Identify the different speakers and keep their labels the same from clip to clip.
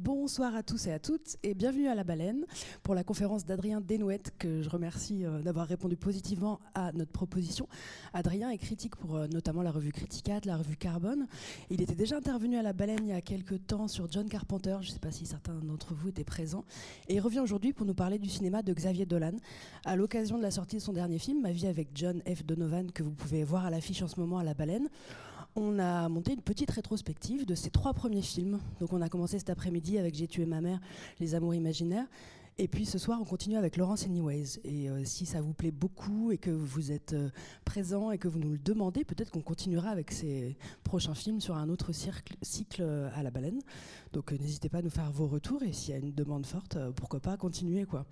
Speaker 1: Bonsoir à tous et à toutes et bienvenue à La Baleine pour la conférence d'Adrien Desnouettes que je remercie euh, d'avoir répondu positivement à notre proposition. Adrien est critique pour euh, notamment la revue Criticat, la revue Carbone. Il était déjà intervenu à La Baleine il y a quelques temps sur John Carpenter, je ne sais pas si certains d'entre vous étaient présents, et il revient aujourd'hui pour nous parler du cinéma de Xavier Dolan à l'occasion de la sortie de son dernier film, Ma vie avec John F. Donovan, que vous pouvez voir à l'affiche en ce moment à La Baleine on a monté une petite rétrospective de ses trois premiers films. Donc on a commencé cet après-midi avec J'ai tué ma mère, Les amours imaginaires. Et puis ce soir, on continue avec Laurence Anyways. Et euh, si ça vous plaît beaucoup et que vous êtes euh, présent et que vous nous le demandez, peut-être qu'on continuera avec ces prochains films sur un autre cycle euh, à la baleine. Donc n'hésitez pas à nous faire vos retours et s'il y a une demande forte, pourquoi pas continuer quoi.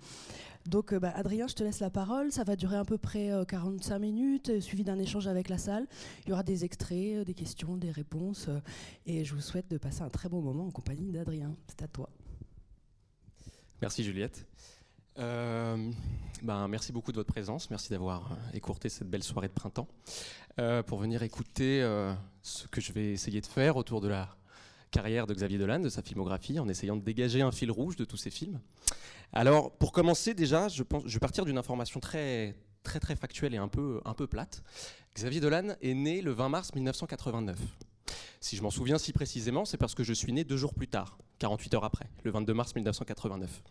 Speaker 1: Donc bah, Adrien, je te laisse la parole. Ça va durer à peu près 45 minutes, suivi d'un échange avec la salle. Il y aura des extraits, des questions, des réponses. et je vous souhaite de passer un très bon moment en compagnie d'Adrien. C'est à toi.
Speaker 2: Merci Juliette. Euh, ben, merci beaucoup de votre présence, merci d'avoir euh, écourté cette belle soirée de printemps euh, pour venir écouter ce que je vais essayer de faire autour de la carrière de Xavier Dolan, de sa filmographie, en essayant de dégager un fil rouge de tous ses films. Alors, pour commencer, déjà, je, pense, je vais partir d'une information très, très, très factuelle et un peu, un peu plate. Xavier Dolan est né le 20 mars 1989. Si je m'en souviens si précisément, c'est parce que je suis né deux jours plus tard, 48 heures après, le 22 mars 1989.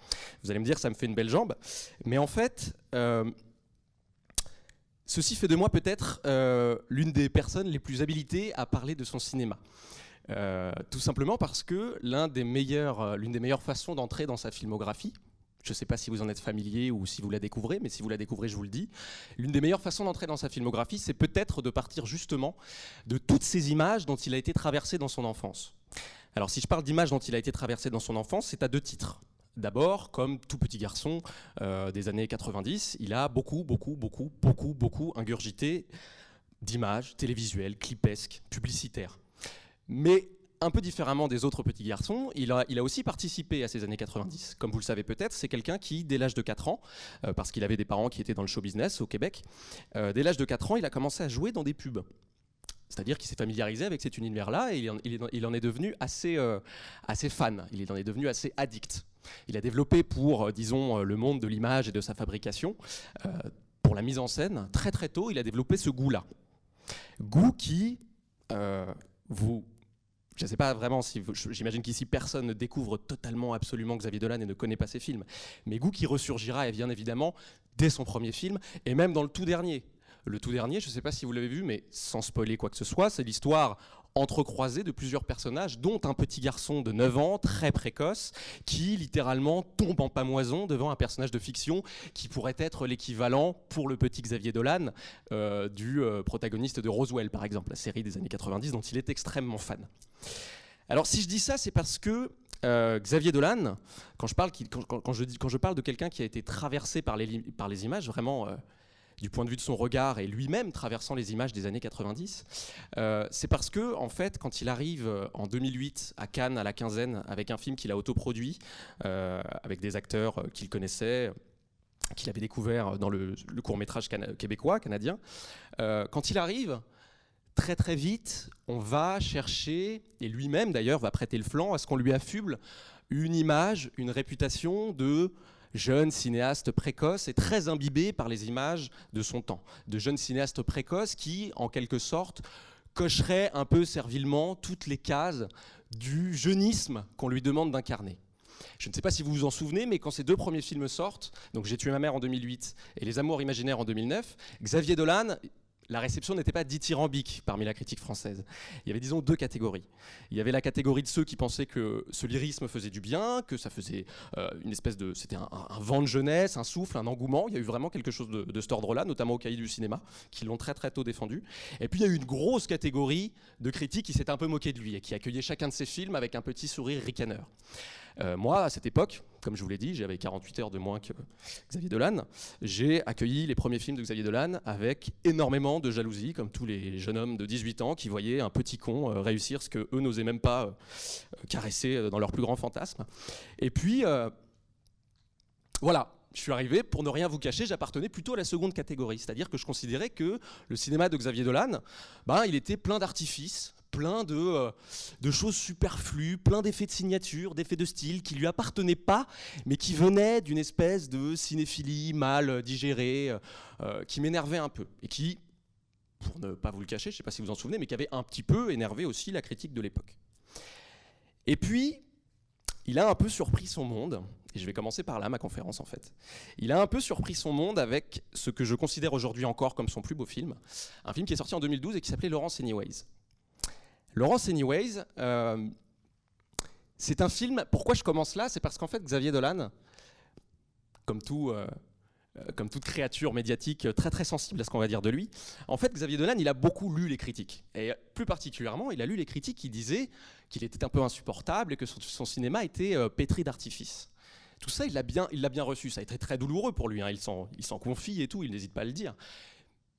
Speaker 2: Vous allez me dire, ça me fait une belle jambe, mais en fait, euh, ceci fait de moi peut-être euh, l'une des personnes les plus habilitées à parler de son cinéma. Euh, tout simplement parce que l'une des meilleures façons d'entrer dans sa filmographie, je ne sais pas si vous en êtes familier ou si vous la découvrez, mais si vous la découvrez, je vous le dis. L'une des meilleures façons d'entrer dans sa filmographie, c'est peut-être de partir justement de toutes ces images dont il a été traversé dans son enfance. Alors si je parle d'images dont il a été traversé dans son enfance, c'est à deux titres. D'abord, comme tout petit garçon euh, des années 90, il a beaucoup, beaucoup, beaucoup, beaucoup, beaucoup ingurgité d'images télévisuelles, clipesques, publicitaires. Mais un peu différemment des autres petits garçons, il a, aussi participé à ces années 90. Comme vous le savez peut-être, c'est quelqu'un qui, dès l'âge de 4 ans, euh, parce qu'il avait des parents qui étaient dans le show business au Québec, euh, dès l'âge de 4 ans, il a commencé à jouer dans des pubs. C'est-à-dire qu'il s'est familiarisé avec cet univers-là et il en, est devenu assez, euh, assez fan, il en est devenu assez addict. Il a développé pour, disons, le monde de l'image et de sa fabrication, pour la mise en scène, très très tôt, il a développé ce goût-là. Goût qui, vous je ne sais pas vraiment si j'imagine qu'ici personne ne découvre totalement absolument Xavier Dolan et ne connaît pas ses films, mais goût qui ressurgira et bien évidemment dès son premier film et même dans le tout dernier. Le tout dernier, je ne sais pas si vous l'avez vu, mais sans spoiler quoi que ce soit, c'est l'histoire entrecroisée de plusieurs personnages, dont un petit garçon de 9 ans, très précoce, qui littéralement tombe en pamoison devant un personnage de fiction qui pourrait être l'équivalent pour le petit Xavier Dolan euh, du euh, protagoniste de Roswell, par exemple, la série des années 90 dont il est extrêmement fan. Alors si je dis ça, c'est parce que euh, Xavier Dolan, quand je parle, quand, je, quand je parle de quelqu'un qui a été traversé par les, par les images, vraiment du point de vue de son regard et lui-même traversant les images des années 90, euh, c'est parce que, en fait, quand il arrive euh, en 2008 à Cannes, à la quinzaine, avec un film qu'il a autoproduit, euh, avec des acteurs qu'il connaissait, qu'il avait découvert dans le, court métrage québécois, canadien, quand il arrive, très très vite, on va chercher, et lui-même d'ailleurs va prêter le flanc à ce qu'on lui affuble, une image, une réputation de jeune cinéaste précoce et très imbibé par les images de son temps. De jeunes cinéastes précoces qui, en quelque sorte, cocheraient un peu servilement toutes les cases du jeunisme qu'on lui demande d'incarner. Je ne sais pas si vous vous en souvenez, mais quand ces deux premiers films sortent, donc J'ai tué ma mère en 2008 et Les Amours imaginaires en 2009, Xavier Dolan la réception n'était pas dithyrambique parmi la critique française. Il y avait, disons, deux catégories. Il y avait la catégorie de ceux qui pensaient que ce lyrisme faisait du bien, que ça faisait euh, une espèce de. C'était un, vent de jeunesse, un souffle, un engouement. Il y a eu vraiment quelque chose de, de cet ordre-là, notamment au cahier du cinéma, qui l'ont très très tôt défendu. Et puis il y a eu une grosse catégorie de critiques qui s'est un peu moqué de lui et qui accueillait chacun de ses films avec un petit sourire ricaneur. Euh, moi, à cette époque, comme je vous l'ai dit, j'avais 48 heures de moins que Xavier Dolan. J'ai accueilli les premiers films de Xavier Dolan avec énormément de jalousie, comme tous les jeunes hommes de 18 ans qui voyaient un petit con euh, réussir ce que eux n'osaient même pas euh, caresser dans leur plus grand fantasme. Et puis, voilà, je suis arrivé, pour ne rien vous cacher, j'appartenais plutôt à la seconde catégorie. C'est-à-dire que je considérais que le cinéma de Xavier Dolan, ben, il était plein d'artifices, plein de, euh, de choses superflues, plein d'effets de signature, d'effets de style qui lui appartenaient pas, mais qui venaient d'une espèce de cinéphilie mal digérée, euh, euh, qui m'énervait un peu et qui, pour ne pas vous le cacher, je ne sais pas si vous en souvenez, mais qui avait un petit peu énervé aussi la critique de l'époque. Et puis, il a un peu surpris son monde, et je vais commencer par là, ma conférence en fait. Il a un peu surpris son monde avec ce que je considère aujourd'hui encore comme son plus beau film, un film qui est sorti en 2012 et qui s'appelait Laurence Anyways. Laurence Anyways, euh, c'est un film. Pourquoi je commence là? C'est parce qu'en fait, Xavier Dolan, comme tout. Euh, euh, comme toute créature médiatique très très sensible à ce qu'on va dire de lui. En fait, Xavier Dolan, il a beaucoup lu les critiques. Et plus particulièrement, il a lu les critiques qui disaient qu'il était un peu insupportable et que son, cinéma était pétri d'artifice. Tout ça, il l'a bien, il bien reçu. Ça a été très douloureux pour lui. Hein. Il s'en confie et tout, il n'hésite pas à le dire.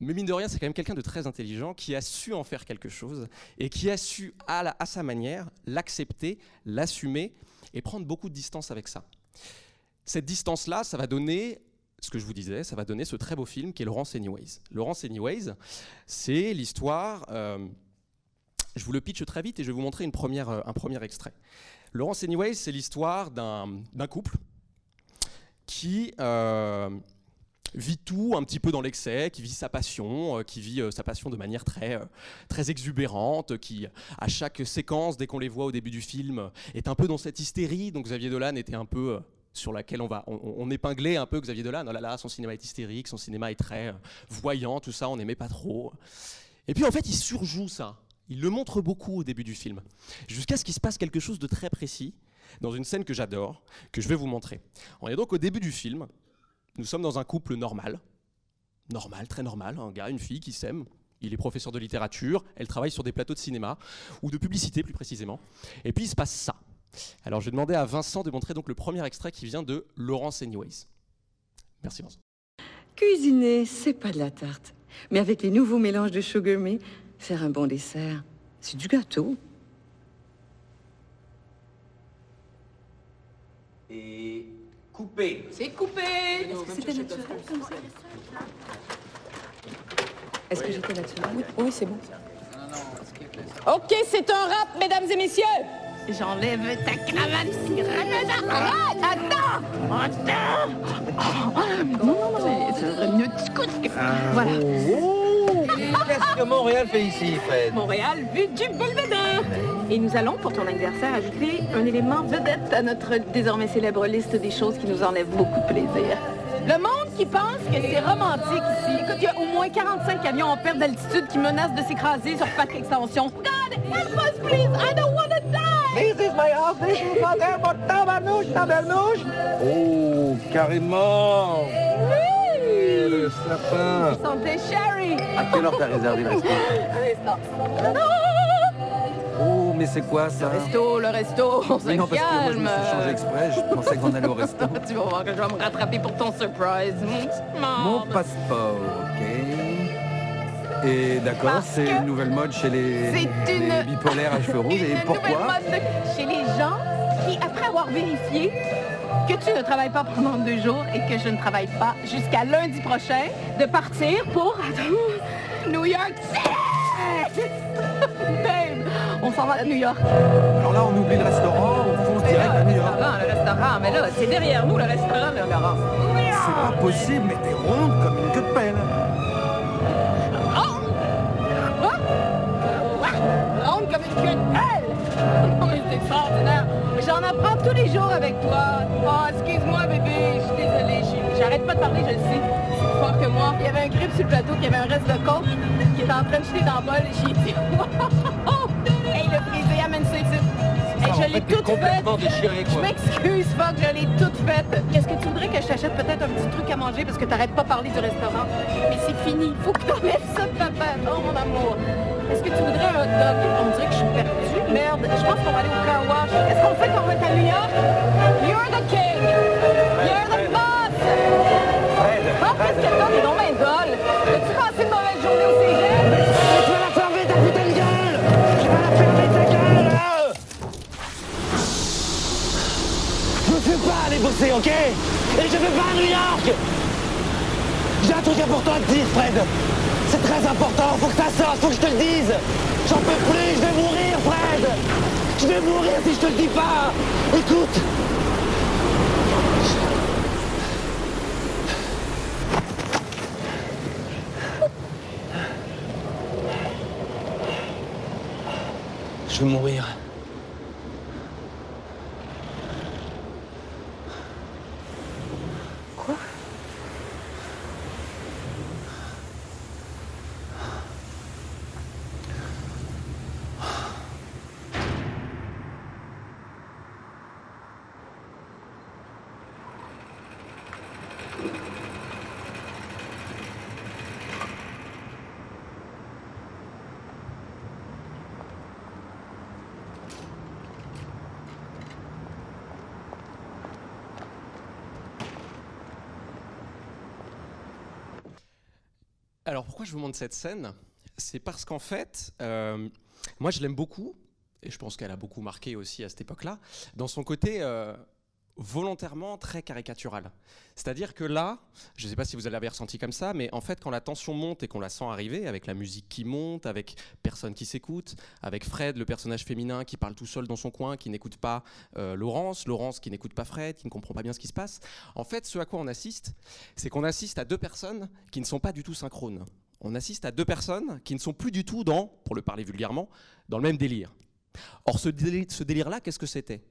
Speaker 2: Mais mine de rien, c'est quand même quelqu'un de très intelligent qui a su en faire quelque chose et qui a su, à, sa manière, l'accepter, l'assumer et prendre beaucoup de distance avec ça. Cette distance-là, ça va donner ce que je vous disais, ça va donner ce très beau film qui est Laurence Anyways. Laurence Anyways, c'est l'histoire. Euh, je vous le pitch très vite et je vais vous montrer euh, un premier extrait. Laurence Anyways, c'est l'histoire d'un couple qui euh, vit tout un petit peu dans l'excès, qui vit sa passion, euh, qui vit euh, sa passion de manière très, euh, très exubérante, qui à chaque séquence, dès qu'on les voit au début du film, est un peu dans cette hystérie. Donc Xavier Dolan était un peu sur laquelle on va, on, épinglait un peu Xavier Dolan. Oh là là, son cinéma est hystérique, son cinéma est très voyant, tout ça, on n'aimait pas trop. Et puis en fait, il surjoue ça. Il le montre beaucoup au début du film, jusqu'à ce qu'il se passe quelque chose de très précis dans une scène que j'adore, que je vais vous montrer. On est donc au début du film, nous sommes dans un couple normal, normal, très normal, un gars, une fille qui s'aiment. Il est professeur de littérature, elle travaille sur des plateaux de cinéma, ou de publicité plus précisément. Et puis il se passe ça. Alors je vais demander à Vincent de montrer donc le premier extrait qui vient de Laurence Anyways. Merci Vincent.
Speaker 3: Cuisiner, c'est pas de la tarte. Mais avec les nouveaux mélanges de sugar me, faire un bon dessert, c'est du gâteau.
Speaker 4: Et Coupé.
Speaker 5: C'est coupé.
Speaker 3: C'était naturel Est-ce que j'étais naturel Oui, c'est bon.
Speaker 5: Ok, c'est un rap, mesdames et messieurs. J'enlève ta cravate, Cyrano. Arrête, attends. Attends. Non, non, non, mais ça devrait mieux te Voilà.
Speaker 4: Qu'est-ce que Montréal fait ici, Fred
Speaker 5: Montréal, vue du belvédère. Et nous allons, pour ton anniversaire, ajouter un élément vedette à notre désormais célèbre liste des choses qui nous enlèvent beaucoup de plaisir. Le monde qui pense que c'est romantique ici. Écoute, il y a au moins 45 avions en perte d'altitude qui menacent de s'écraser sur Parc Extension. God, help us, please! I don't want to die!
Speaker 4: This is my house, this is my airport, tabarnouche, tabarnouche! Oh, carrément!
Speaker 5: Oui!
Speaker 4: Le sapin!
Speaker 5: Santé, Sherry!
Speaker 4: À quelle heure t'as réservé le resto? Oh, mais c'est quoi ça
Speaker 5: Le resto, le resto, on se
Speaker 4: Mais non, parce que moi, je me suis changé exprès, je pensais qu'on allait au resto.
Speaker 5: tu vas voir que je vais me rattraper pour ton surprise. Mon
Speaker 4: passeport, ok. Et d'accord, c'est une nouvelle mode chez les,
Speaker 5: une-
Speaker 4: les bipolaires à cheveux rouges. Et
Speaker 5: Une
Speaker 4: pourquoi
Speaker 5: nouvelle mode Chez les gens qui, après avoir vérifié que tu ne travailles pas pendant deux jours et que je ne travaille pas jusqu'à lundi prochain, de partir pour New York City! Babe, on s'en va à New York.
Speaker 4: Alors là, on oublie le restaurant, on fonce direct à New York.
Speaker 5: Le restaurant, le restaurant, mais là, c'est derrière nous, le restaurant, le Laurent.
Speaker 4: C'est pas possible, mais t'es ronde comme une queue de pelle.
Speaker 5: J'en apprends tous les jours avec toi. Oh, excuse-moi, bébé, je suis désolée. J'arrête pas de parler, je le sais. C'est fort que moi. Il y avait un grip sur le plateau, qui avait un reste de coke, qui était en train de jeter dans le bol. et J'ai dit, l'ai faite. Je m'excuse, fuck, je l'ai toute faite. Est-ce que tu voudrais que je t'achète peut-être un petit truc à manger parce que t'arrêtes pas de parler du restaurant? Mais c'est fini. Faut que t'enlèves ça de ta tête. Oh, mon amour. Est-ce que tu voudrais un hot dog? On dirait que je suis perdue. Merde, je pense qu'on va aller au car wash. Est-ce qu'on fait qu'on va être à New York? You're the king!
Speaker 4: Ok? Et je vais pas à New York! J'ai un truc important à te dire, Fred. C'est très important, faut que ça sorte faut que je te le dise. J'en peux plus, je vais mourir, Fred. Je vais mourir si je te le dis pas. Écoute. Je vais mourir.
Speaker 2: Alors pourquoi je vous montre cette scène? C'est parce qu'en fait, euh, moi je l'aime beaucoup, et je pense qu'elle a beaucoup marqué aussi à cette époque-là, dans son côté euh, volontairement très caricatural. C'est-à-dire que là, je ne sais pas si vous l'avez ressenti comme ça, mais en fait quand la tension monte et qu'on la sent arriver, avec la musique qui monte, avec personne qui s'écoute, avec Fred, le personnage féminin qui parle tout seul dans son coin, qui n'écoute pas euh, Laurence, Laurence qui n'écoute pas Fred, qui ne comprend pas bien ce qui se passe, en fait ce à quoi on assiste, c'est qu'on assiste à deux personnes qui ne sont pas du tout synchrones. On assiste à deux personnes qui ne sont plus du tout dans, pour le parler vulgairement, dans le même délire. Or, ce, déli- ce délire-là, qu'est-ce que c'était?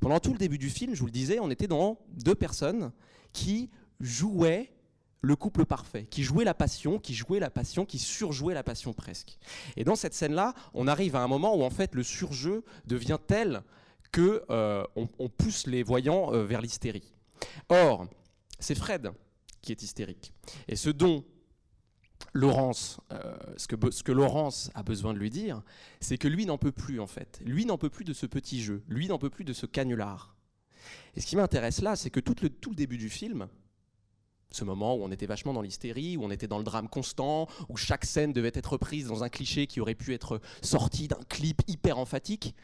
Speaker 2: Pendant tout le début du film, je vous le disais, on était dans deux personnes qui jouaient le couple parfait, qui jouaient la passion, qui jouaient la passion, qui surjouaient la passion presque. Et dans cette scène-là, on arrive à un moment où en fait le surjeu devient tel que euh, on pousse les voyants euh, vers l'hystérie. Or, c'est Fred qui est hystérique. Et ce dont Laurence, euh, ce, que, Laurence a besoin de lui dire, c'est que lui n'en peut plus en fait. Lui n'en peut plus de ce petit jeu. Lui n'en peut plus de ce canular. Et ce qui m'intéresse là, c'est que tout le, tout le début du film, ce moment où on était vachement dans l'hystérie, où on était dans le drame constant, où chaque scène devait être reprise dans un cliché qui aurait pu être sorti d'un clip hyper emphatique,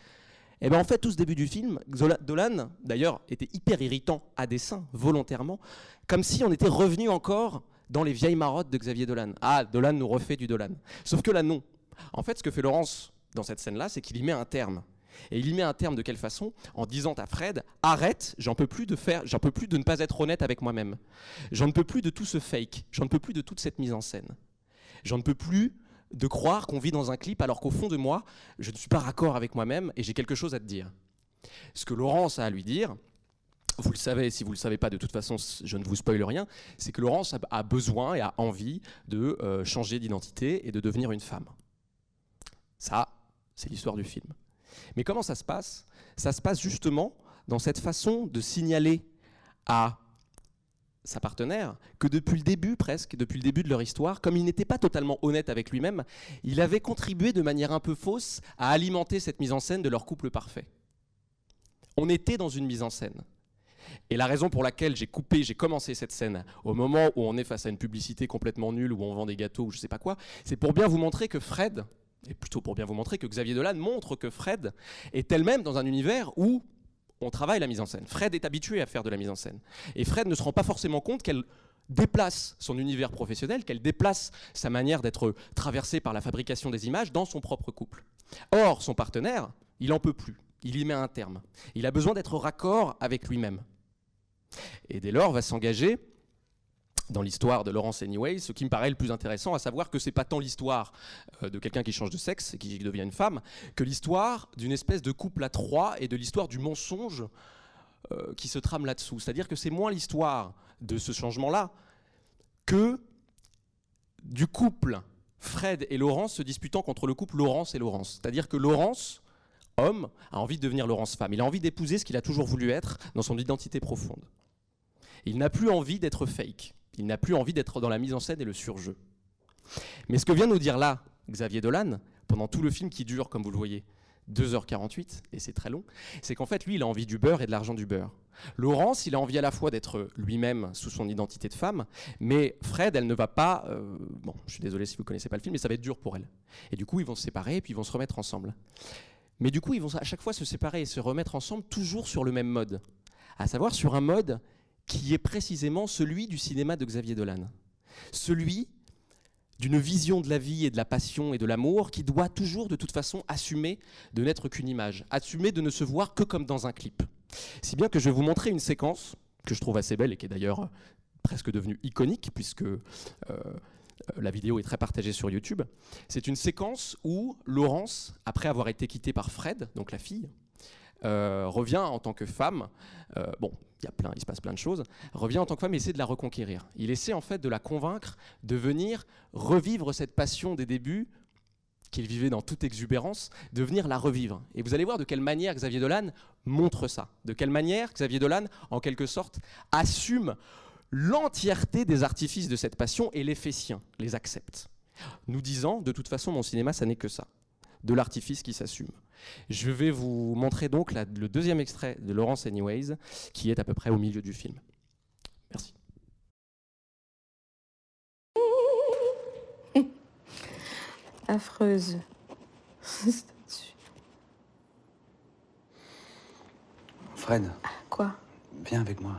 Speaker 2: et bien en fait tout ce début du film, Dolan d'ailleurs était hyper irritant à dessein, volontairement, comme si on était revenu encore dans les vieilles marottes de Xavier Dolan. Ah, Dolan nous refait du Dolan. Sauf que là non. En fait ce que fait Laurence dans cette scène-là, c'est qu'il y met un terme. Et il y met un terme de quelle façon? En disant à Fred arrête, j'en peux plus de faire, j'en peux plus de ne pas être honnête avec moi-même. J'en ne peux plus de tout ce fake, j'en ne peux plus de toute cette mise en scène. J'en ne peux plus de croire qu'on vit dans un clip alors qu'au fond de moi, je ne suis pas raccord avec moi-même et j'ai quelque chose à te dire. Ce que Laurence a à lui dire, vous le savez, si vous ne le savez pas, de toute façon, je ne vous spoile rien, c'est que Laurence a, besoin et a envie de euh, changer d'identité et de devenir une femme. Ça, c'est l'histoire du film. Mais comment ça se passe? Ça se passe justement dans cette façon de signaler à sa partenaire que depuis le début presque, depuis le début de leur histoire, comme il n'était pas totalement honnête avec lui-même, il avait contribué de manière un peu fausse à alimenter cette mise en scène de leur couple parfait. On était dans une mise en scène. Et la raison pour laquelle j'ai coupé, j'ai commencé cette scène au moment où on est face à une publicité complètement nulle, où on vend des gâteaux ou je sais pas quoi, c'est pour bien vous montrer que Fred, et plutôt pour bien vous montrer que Xavier Dolan montre que Fred est elle-même dans un univers où on travaille la mise en scène. Fred est habitué à faire de la mise en scène. Et Fred ne se rend pas forcément compte qu'elle déplace son univers professionnel, qu'elle déplace sa manière d'être traversée par la fabrication des images dans son propre couple. Or, son partenaire, il en peut plus. Il y met un terme. Il a besoin d'être raccord avec lui-même. Et dès lors, va s'engager dans l'histoire de Laurence Anyway, ce qui me paraît le plus intéressant, à savoir que c'est pas tant l'histoire euh, de quelqu'un qui change de sexe et qui devient une femme, que l'histoire d'une espèce de couple à trois et de l'histoire du mensonge euh, qui se trame là-dessous. C'est-à-dire que c'est moins l'histoire de ce changement-là que du couple Fred et Laurence se disputant contre le couple Laurence et Laurence. C'est-à-dire que Laurence, homme, a envie de devenir Laurence femme. Il a envie d'épouser ce qu'il a toujours voulu être dans son identité profonde. Il n'a plus envie d'être fake. Il n'a plus envie d'être dans la mise en scène et le surjeu. Mais ce que vient nous dire là Xavier Dolan, pendant tout le film qui dure, comme vous le voyez, 2h48, et c'est très long, c'est qu'en fait, lui, il a envie du beurre et de l'argent du beurre. Laurence, il a envie à la fois d'être lui-même sous son identité de femme, mais Fred, elle ne va pas... euh, bon, je suis désolé si vous ne connaissez pas le film, mais ça va être dur pour elle. Et du coup, ils vont se séparer, et puis ils vont se remettre ensemble. Mais du coup, ils vont à chaque fois se séparer et se remettre ensemble, toujours sur le même mode. À savoir sur un mode qui est précisément celui du cinéma de Xavier Dolan. Celui d'une vision de la vie et de la passion et de l'amour qui doit toujours de toute façon assumer de n'être qu'une image, assumer de ne se voir que comme dans un clip. Si bien que je vais vous montrer une séquence que je trouve assez belle et qui est d'ailleurs presque devenue iconique puisque euh, la vidéo est très partagée sur YouTube. C'est une séquence où Laurence, après avoir été quittée par Fred, donc la fille, euh, revient en tant que femme. Euh, bon, il y a plein, il se passe plein de choses. Revient en tant que femme et essaie de la reconquérir. Il essaie en fait de la convaincre de venir revivre cette passion des débuts qu'il vivait dans toute exubérance, de venir la revivre. Et vous allez voir de quelle manière Xavier Dolan montre ça. De quelle manière Xavier Dolan, en quelque sorte, assume l'entièreté des artifices de cette passion et les fait siens, les accepte. Nous disant, de toute façon, mon cinéma, ça n'est que ça, de l'artifice qui s'assume. Je vais vous montrer donc le deuxième extrait de Laurence Anyways, qui est à peu près au milieu du film. Merci.
Speaker 6: Affreuse.
Speaker 7: Fred.
Speaker 6: Quoi?
Speaker 7: Viens avec moi.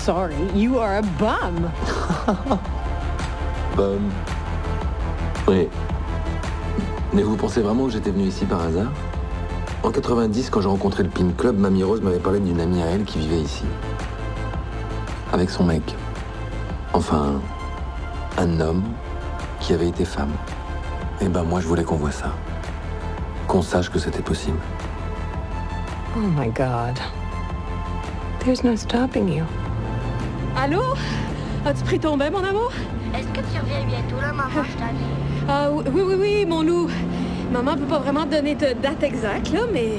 Speaker 6: Sorry. You are a bum.
Speaker 8: bum. Oui. Mais vous pensez vraiment que j'étais venu ici par hasard? En 90, quand j'ai rencontré le Pin Club, Mamie Rose m'avait parlé d'une amie à elle qui vivait ici. Avec son mec. Enfin, un homme qui avait été femme. Et ben moi, je voulais qu'on voit ça. Qu'on sache que c'était possible.
Speaker 6: Oh my God. There's no stopping you.
Speaker 9: Allô? As-tu pris ton bain, mon amour?
Speaker 10: Est-ce que tu reviens bientôt, là, maman? Je
Speaker 9: Ah oui, oui, oui, mon loup. Maman peut pas vraiment te donner de date exacte, là, mais...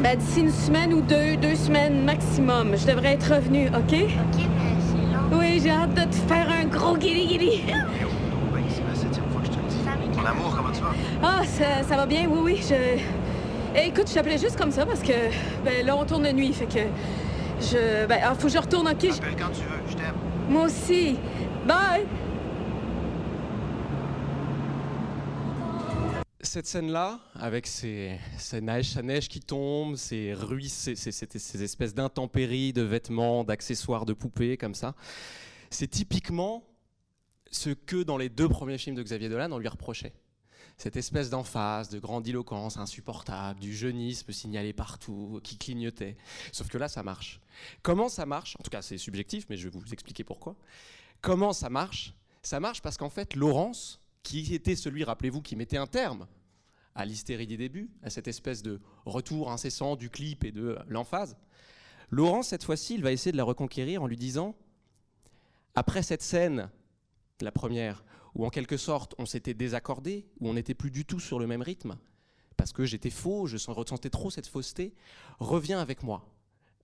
Speaker 9: Ben, d'ici une semaine ou deux, deux semaines maximum, je devrais être revenue, OK?
Speaker 10: OK, mais c'est long.
Speaker 9: Oui, j'ai hâte de te faire un gros guili-guili.
Speaker 11: c'est la septième fois que je te le dis. Mon amour, comment tu vas?
Speaker 9: Ah, ça, ça va bien, oui, oui, je... Eh, écoute, je t'appelais juste comme ça parce que ben, là, on tourne de nuit, fait que je... Ben, ah, faut que je retourne, OK?
Speaker 11: Je... quand tu veux, je t'aime.
Speaker 9: Moi aussi. Bye!
Speaker 2: Cette scène-là, avec ces, ces neige, sa neige qui tombe, ces ruisses, ces, ces, ces espèces d'intempéries, de vêtements, d'accessoires, de poupées, comme ça, c'est typiquement ce que dans les deux premiers films de Xavier Dolan, on lui reprochait cette espèce d'emphase, de grandiloquence insupportable, du jeunisme signalé partout, qui clignotait. Sauf que là, ça marche. Comment ça marche En tout cas, c'est subjectif, mais je vais vous expliquer pourquoi. Comment ça marche? Ça marche parce qu'en fait, Laurence, qui était celui, rappelez-vous, qui mettait un terme à l'hystérie des débuts, à cette espèce de retour incessant du clip et de l'emphase, Laurence, cette fois-ci, il va essayer de la reconquérir en lui disant, après cette scène, la première, où en quelque sorte on s'était désaccordé, où on n'était plus du tout sur le même rythme, parce que j'étais faux, je ressentais trop cette fausseté, reviens avec moi.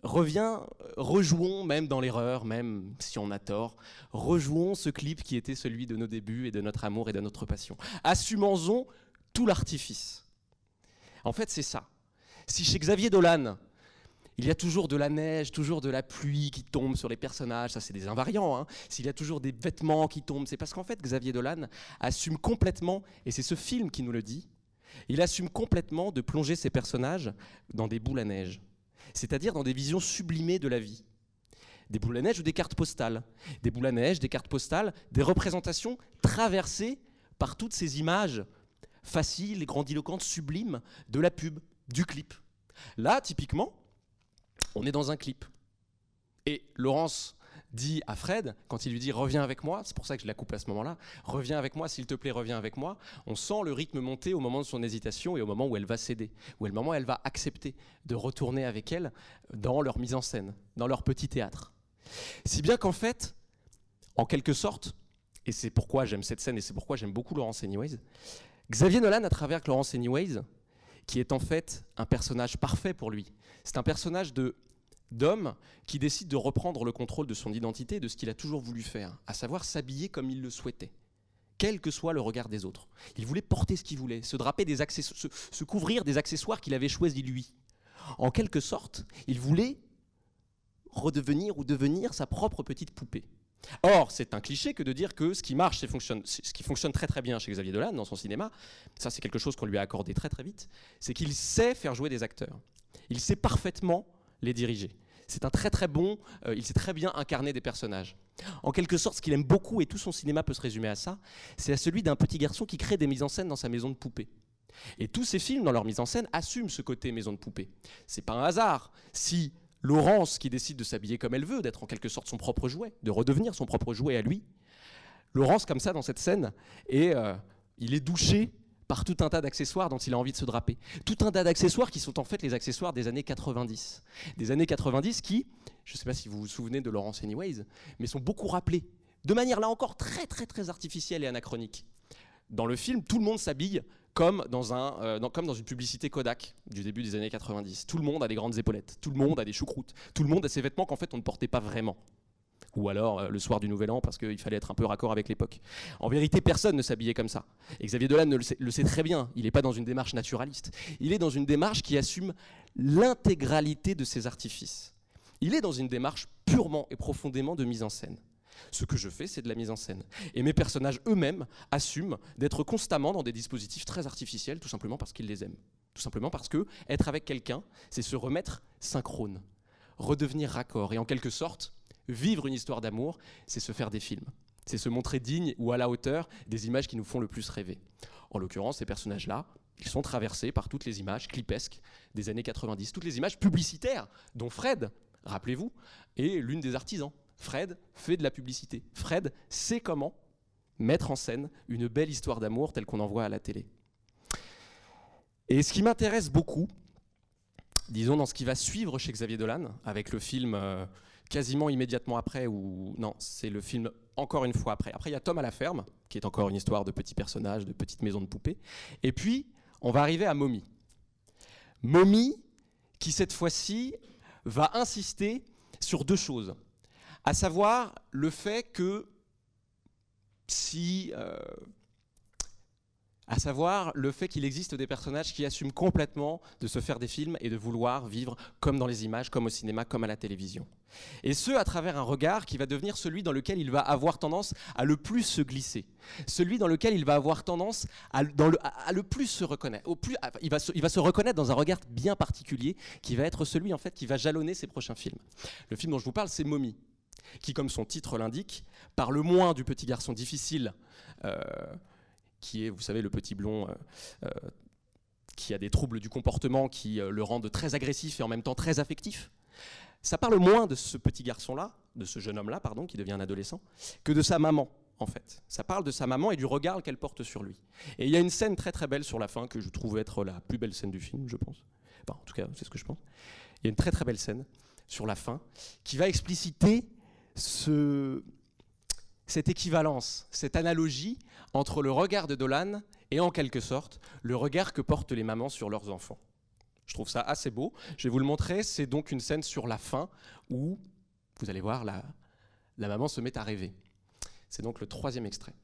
Speaker 2: Reviens, rejouons même dans l'erreur, même si on a tort, rejouons ce clip qui était celui de nos débuts et de notre amour et de notre passion. Assumons-en tout l'artifice. En fait, c'est ça. Si chez Xavier Dolan, il y a toujours de la neige, toujours de la pluie qui tombe sur les personnages, ça c'est des invariants. Hein. S'il y a toujours des vêtements qui tombent, c'est parce qu'en fait Xavier Dolan assume complètement, et c'est ce film qui nous le dit, il assume complètement de plonger ses personnages dans des boules à neige, c'est-à-dire dans des visions sublimées de la vie. Des boules à neige ou des cartes postales. Des boules à neige, des cartes postales, des représentations traversées par toutes ces images faciles grandiloquentes, sublimes de la pub, du clip. Là, typiquement, on est dans un clip. Et Laurence dit à Fred, quand il lui dit reviens avec moi, c'est pour ça que je la coupe à ce moment-là, reviens avec moi, s'il te plaît, reviens avec moi, on sent le rythme monter au moment de son hésitation et au moment où elle va céder, où au moment où elle va accepter de retourner avec elle dans leur mise en scène, dans leur petit théâtre. Si bien qu'en fait, en quelque sorte, et c'est pourquoi j'aime cette scène et c'est pourquoi j'aime beaucoup Laurence Anyways, Xavier Nolan, à travers Laurence Anyways, qui est en fait un personnage parfait pour lui, c'est un personnage de d'homme qui décide de reprendre le contrôle de son identité et de ce qu'il a toujours voulu faire, à savoir s'habiller comme il le souhaitait, quel que soit le regard des autres. Il voulait porter ce qu'il voulait, se draper des se, couvrir des accessoires qu'il avait choisis lui. En quelque sorte, il voulait redevenir ou devenir sa propre petite poupée. Or, c'est un cliché que de dire que ce qui marche, fonctionne, ce qui fonctionne très très bien chez Xavier Dolan dans son cinéma, ça c'est quelque chose qu'on lui a accordé très très vite, c'est qu'il sait faire jouer des acteurs. Il sait parfaitement les diriger. C'est un très très bon, euh, il sait très bien incarner des personnages. En quelque sorte, ce qu'il aime beaucoup, et tout son cinéma peut se résumer à ça, c'est à celui d'un petit garçon qui crée des mises en scène dans sa maison de poupée. Et tous ces films, dans leur mise en scène, assument ce côté maison de poupée. C'est pas un hasard si Laurence, qui décide de s'habiller comme elle veut, d'être en quelque sorte son propre jouet, de redevenir son propre jouet à lui, Laurence, comme ça, dans cette scène, et euh, il est douché par tout un tas d'accessoires dont il a envie de se draper. Tout un tas d'accessoires qui sont en fait les accessoires des années 90. Des années 90 qui, je ne sais pas si vous vous souvenez de Laurence Anyways, mais sont beaucoup rappelés, de manière là encore très très très artificielle et anachronique. Dans le film, tout le monde s'habille comme dans, un, euh, comme dans une publicité Kodak du début des années 90. Tout le monde a des grandes épaulettes, tout le monde a des choucroutes, tout le monde a ces vêtements qu'en fait on ne portait pas vraiment ou alors euh, le soir du Nouvel An parce qu'il fallait être un peu raccord avec l'époque. En vérité, personne ne s'habillait comme ça. Et Xavier Dolan le sait, le sait très bien, il n'est pas dans une démarche naturaliste, il est dans une démarche qui assume l'intégralité de ses artifices. Il est dans une démarche purement et profondément de mise en scène. Ce que je fais, c'est de la mise en scène. Et mes personnages eux-mêmes assument d'être constamment dans des dispositifs très artificiels, tout simplement parce qu'ils les aiment. Tout simplement parce que être avec quelqu'un, c'est se remettre synchrone, redevenir raccord. Et en quelque sorte, Vivre une histoire d'amour, c'est se faire des films. C'est se montrer digne ou à la hauteur des images qui nous font le plus rêver. En l'occurrence, ces personnages-là, ils sont traversés par toutes les images clipesques des années 90, toutes les images publicitaires dont Fred, rappelez-vous, est l'une des artisans. Fred fait de la publicité. Fred sait comment mettre en scène une belle histoire d'amour telle qu'on en voit à la télé. Et ce qui m'intéresse beaucoup, disons dans ce qui va suivre chez Xavier Dolan, avec le film euh, quasiment immédiatement après, ou non, c'est le film encore une fois après. Après, il y a Tom à la ferme, qui est encore une histoire de petits personnages, de petites maisons de poupées. Et puis, on va arriver à Mommy. Mommy, qui cette fois-ci va insister sur deux choses. À savoir le fait que si euh, à savoir le fait qu'il existe des personnages qui assument complètement de se faire des films et de vouloir vivre comme dans les images, comme au cinéma, comme à la télévision. Et ce, à travers un regard qui va devenir celui dans lequel il va avoir tendance à le plus se glisser, celui dans lequel il va avoir tendance à, le, plus se reconnaître. Il, va se, il va se reconnaître dans un regard bien particulier qui va être celui en fait qui va jalonner ses prochains films. Le film dont je vous parle, c'est Mommy qui, comme son titre l'indique, parle moins du petit garçon difficile euh, qui est, vous savez, le petit blond euh, euh, qui a des troubles du comportement qui le rendent très agressif et en même temps très affectif. Ça parle moins de ce petit garçon-là, de ce jeune homme-là, pardon, qui devient un adolescent, que de sa maman, en fait. Ça parle de sa maman et du regard qu'elle porte sur lui. Et il y a une scène très très belle sur la fin que je trouve être la plus belle scène du film, je pense. En tout cas, c'est ce que je pense. Il y a une très très belle scène sur la fin qui va expliciter ce, cette équivalence, cette analogie entre le regard de Dolan et en quelque sorte le regard que portent les mamans sur leurs enfants. Je trouve ça assez beau. Je vais vous le montrer. C'est donc une scène sur la fin où, vous allez voir, la, la maman se met à rêver. C'est donc le troisième extrait.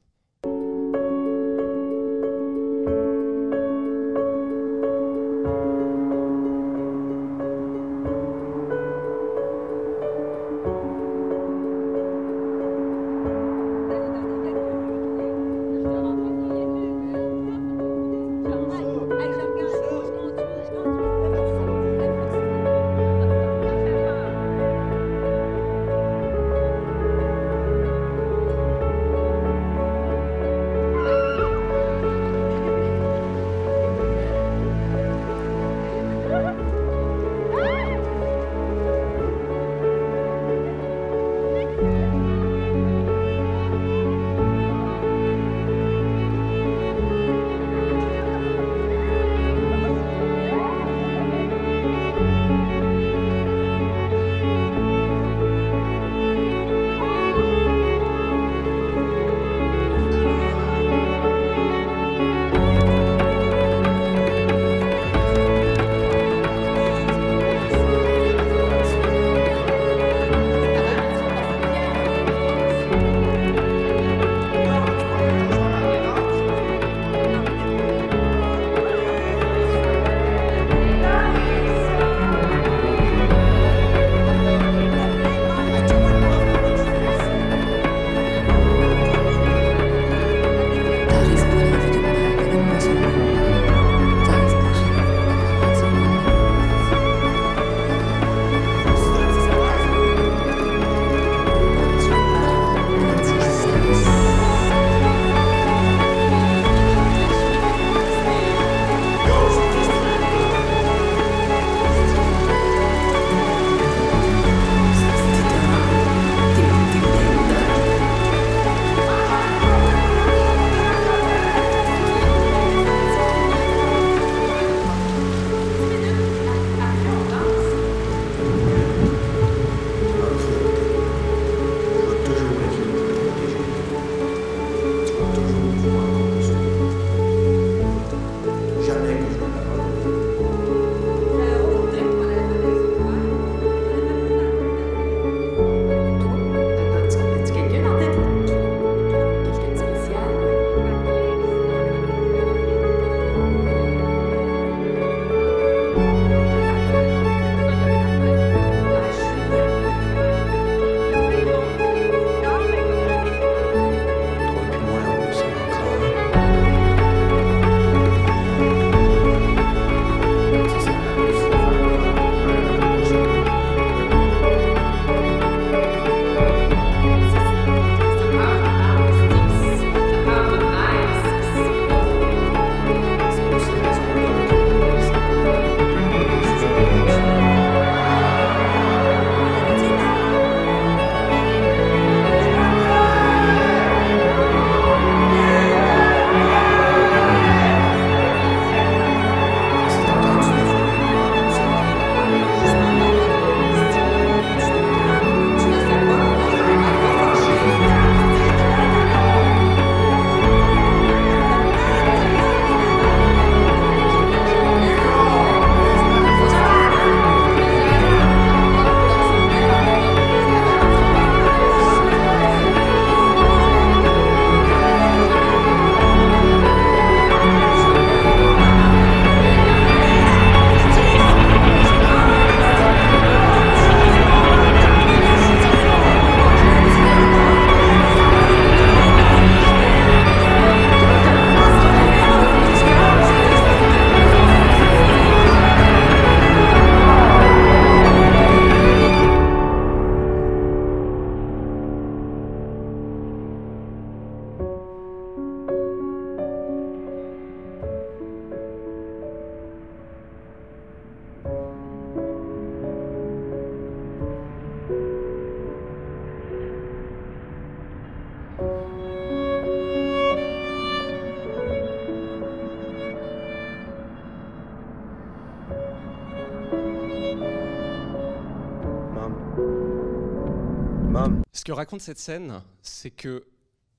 Speaker 2: Que raconte cette scène, c'est que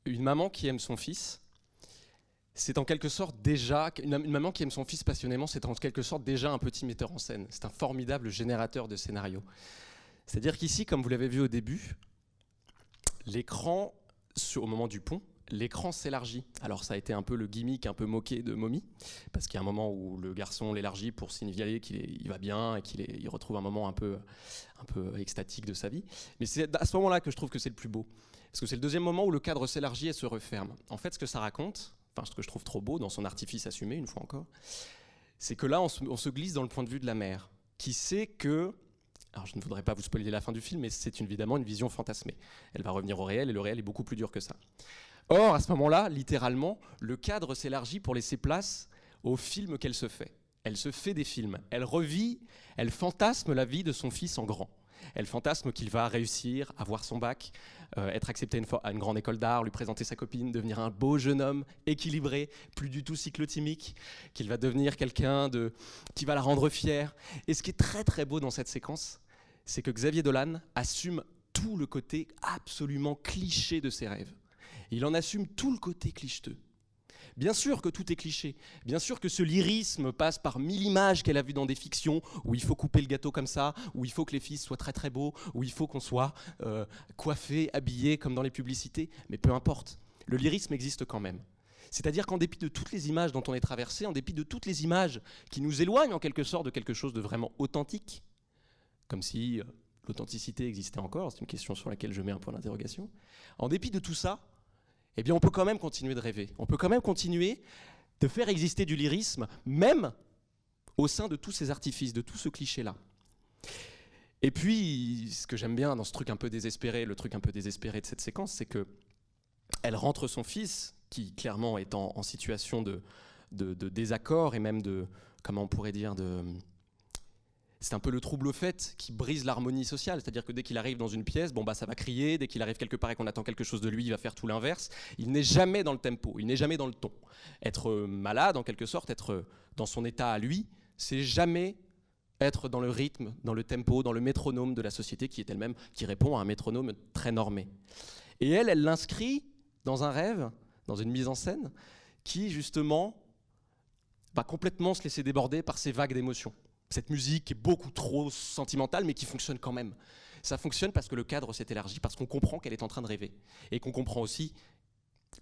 Speaker 2: une maman qui aime son fils, c'est en quelque sorte déjà maman qui aime son fils passionnément, c'est en quelque sorte déjà un petit metteur en scène. C'est un formidable générateur de scénarios. C'est-à-dire qu'ici, comme vous l'avez vu au début, l'écran, au moment du pont, l'écran s'élargit. Alors ça a été un peu le gimmick un peu moqué de Mommy, parce qu'il y a un moment où le garçon l'élargit pour signaler qu'il va bien et qu'il retrouve un moment un peu, extatique de sa vie. Mais c'est à ce moment-là que je trouve que c'est le plus beau. Parce que c'est le deuxième moment où le cadre s'élargit et se referme. En fait, ce que ça raconte, enfin ce que je trouve trop beau dans son artifice assumé, une fois encore, c'est que là, on se, on se glisse dans le point de vue de la mère, qui sait que alors je ne voudrais pas vous spoiler la fin du film, mais c'est évidemment une vision fantasmée. Elle va revenir au réel et le réel est beaucoup plus dur que ça. Or, à ce moment-là, littéralement, le cadre s'élargit pour laisser place au film qu'elle se fait. Elle se fait des films. Elle revit, elle fantasme la vie de son fils en grand. Elle fantasme qu'il va réussir, avoir son bac, euh, être accepté à une, grande école d'art, lui présenter sa copine, devenir un beau jeune homme équilibré, plus du tout cyclotimique, qu'il va devenir quelqu'un de qui va la rendre fière. Et ce qui est très très beau dans cette séquence, c'est que Xavier Dolan assume tout le côté absolument cliché de ses rêves. Il en assume tout le côté clicheteux. Bien sûr que tout est cliché. Bien sûr que ce lyrisme passe par mille images qu'elle a vues dans des fictions où il faut couper le gâteau comme ça, où il faut que les fils soient très très beaux, où il faut qu'on soit euh, coiffé, habillé comme dans les publicités. Mais peu importe. Le lyrisme existe quand même. C'est-à-dire qu'en dépit de toutes les images dont on est traversé, en dépit de toutes les images qui nous éloignent en quelque sorte de quelque chose de vraiment authentique, comme si euh, l'authenticité existait encore, c'est une question sur laquelle je mets un point d'interrogation, en dépit de tout ça, eh bien on peut quand même continuer de rêver. On peut quand même continuer de faire exister du lyrisme, même au sein de tous ces artifices, de tout ce cliché-là. Et puis, ce que j'aime bien dans ce truc un peu désespéré, le truc un peu désespéré de cette séquence, c'est que elle rentre son fils, qui clairement est en, situation de, de- de désaccord et même de, comment on pourrait dire, de... C'est un peu le trouble au fait qui brise l'harmonie sociale, c'est-à-dire que dès qu'il arrive dans une pièce, bon bah ça va crier, dès qu'il arrive quelque part et qu'on attend quelque chose de lui, il va faire tout l'inverse. Il n'est jamais dans le tempo, il n'est jamais dans le ton. Être euh, malade en quelque sorte, être euh, dans son état à lui, c'est jamais être dans le rythme, dans le tempo, dans le métronome de la société qui est elle-même, qui répond à un métronome très normé. Et elle, elle l'inscrit dans un rêve, dans une mise en scène, qui justement va complètement se laisser déborder par ces vagues d'émotions. Cette musique est beaucoup trop sentimentale, mais qui fonctionne quand même. Ça fonctionne parce que le cadre s'est élargi, parce qu'on comprend qu'elle est en train de rêver. Et qu'on comprend aussi,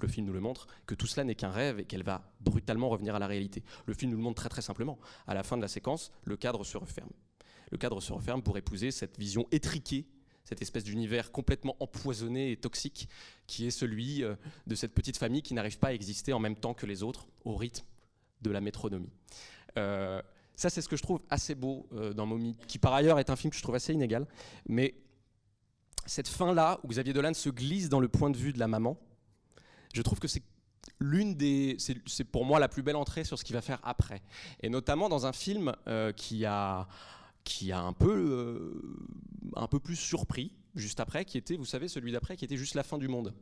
Speaker 2: le film nous le montre, que tout cela n'est qu'un rêve et qu'elle va brutalement revenir à la réalité. Le film nous le montre très très simplement. À la fin de la séquence, le cadre se referme. Le cadre se referme pour épouser cette vision étriquée, cette espèce d'univers complètement empoisonné et toxique qui est celui euh, de cette petite famille qui n'arrive pas à exister en même temps que les autres au rythme de la métronomie. Euh, ça, c'est ce que je trouve assez beau euh, dans Mommy, qui par ailleurs est un film que je trouve assez inégal. Mais cette fin-là, où Xavier Dolan se glisse dans le point de vue de la maman, je trouve que c'est l'une des, c'est pour moi la plus belle entrée sur ce qu'il va faire après, et notamment dans un film euh, qui a qui a un peu euh, un peu plus surpris juste après, qui était, vous savez, celui d'après, qui était juste la fin du monde.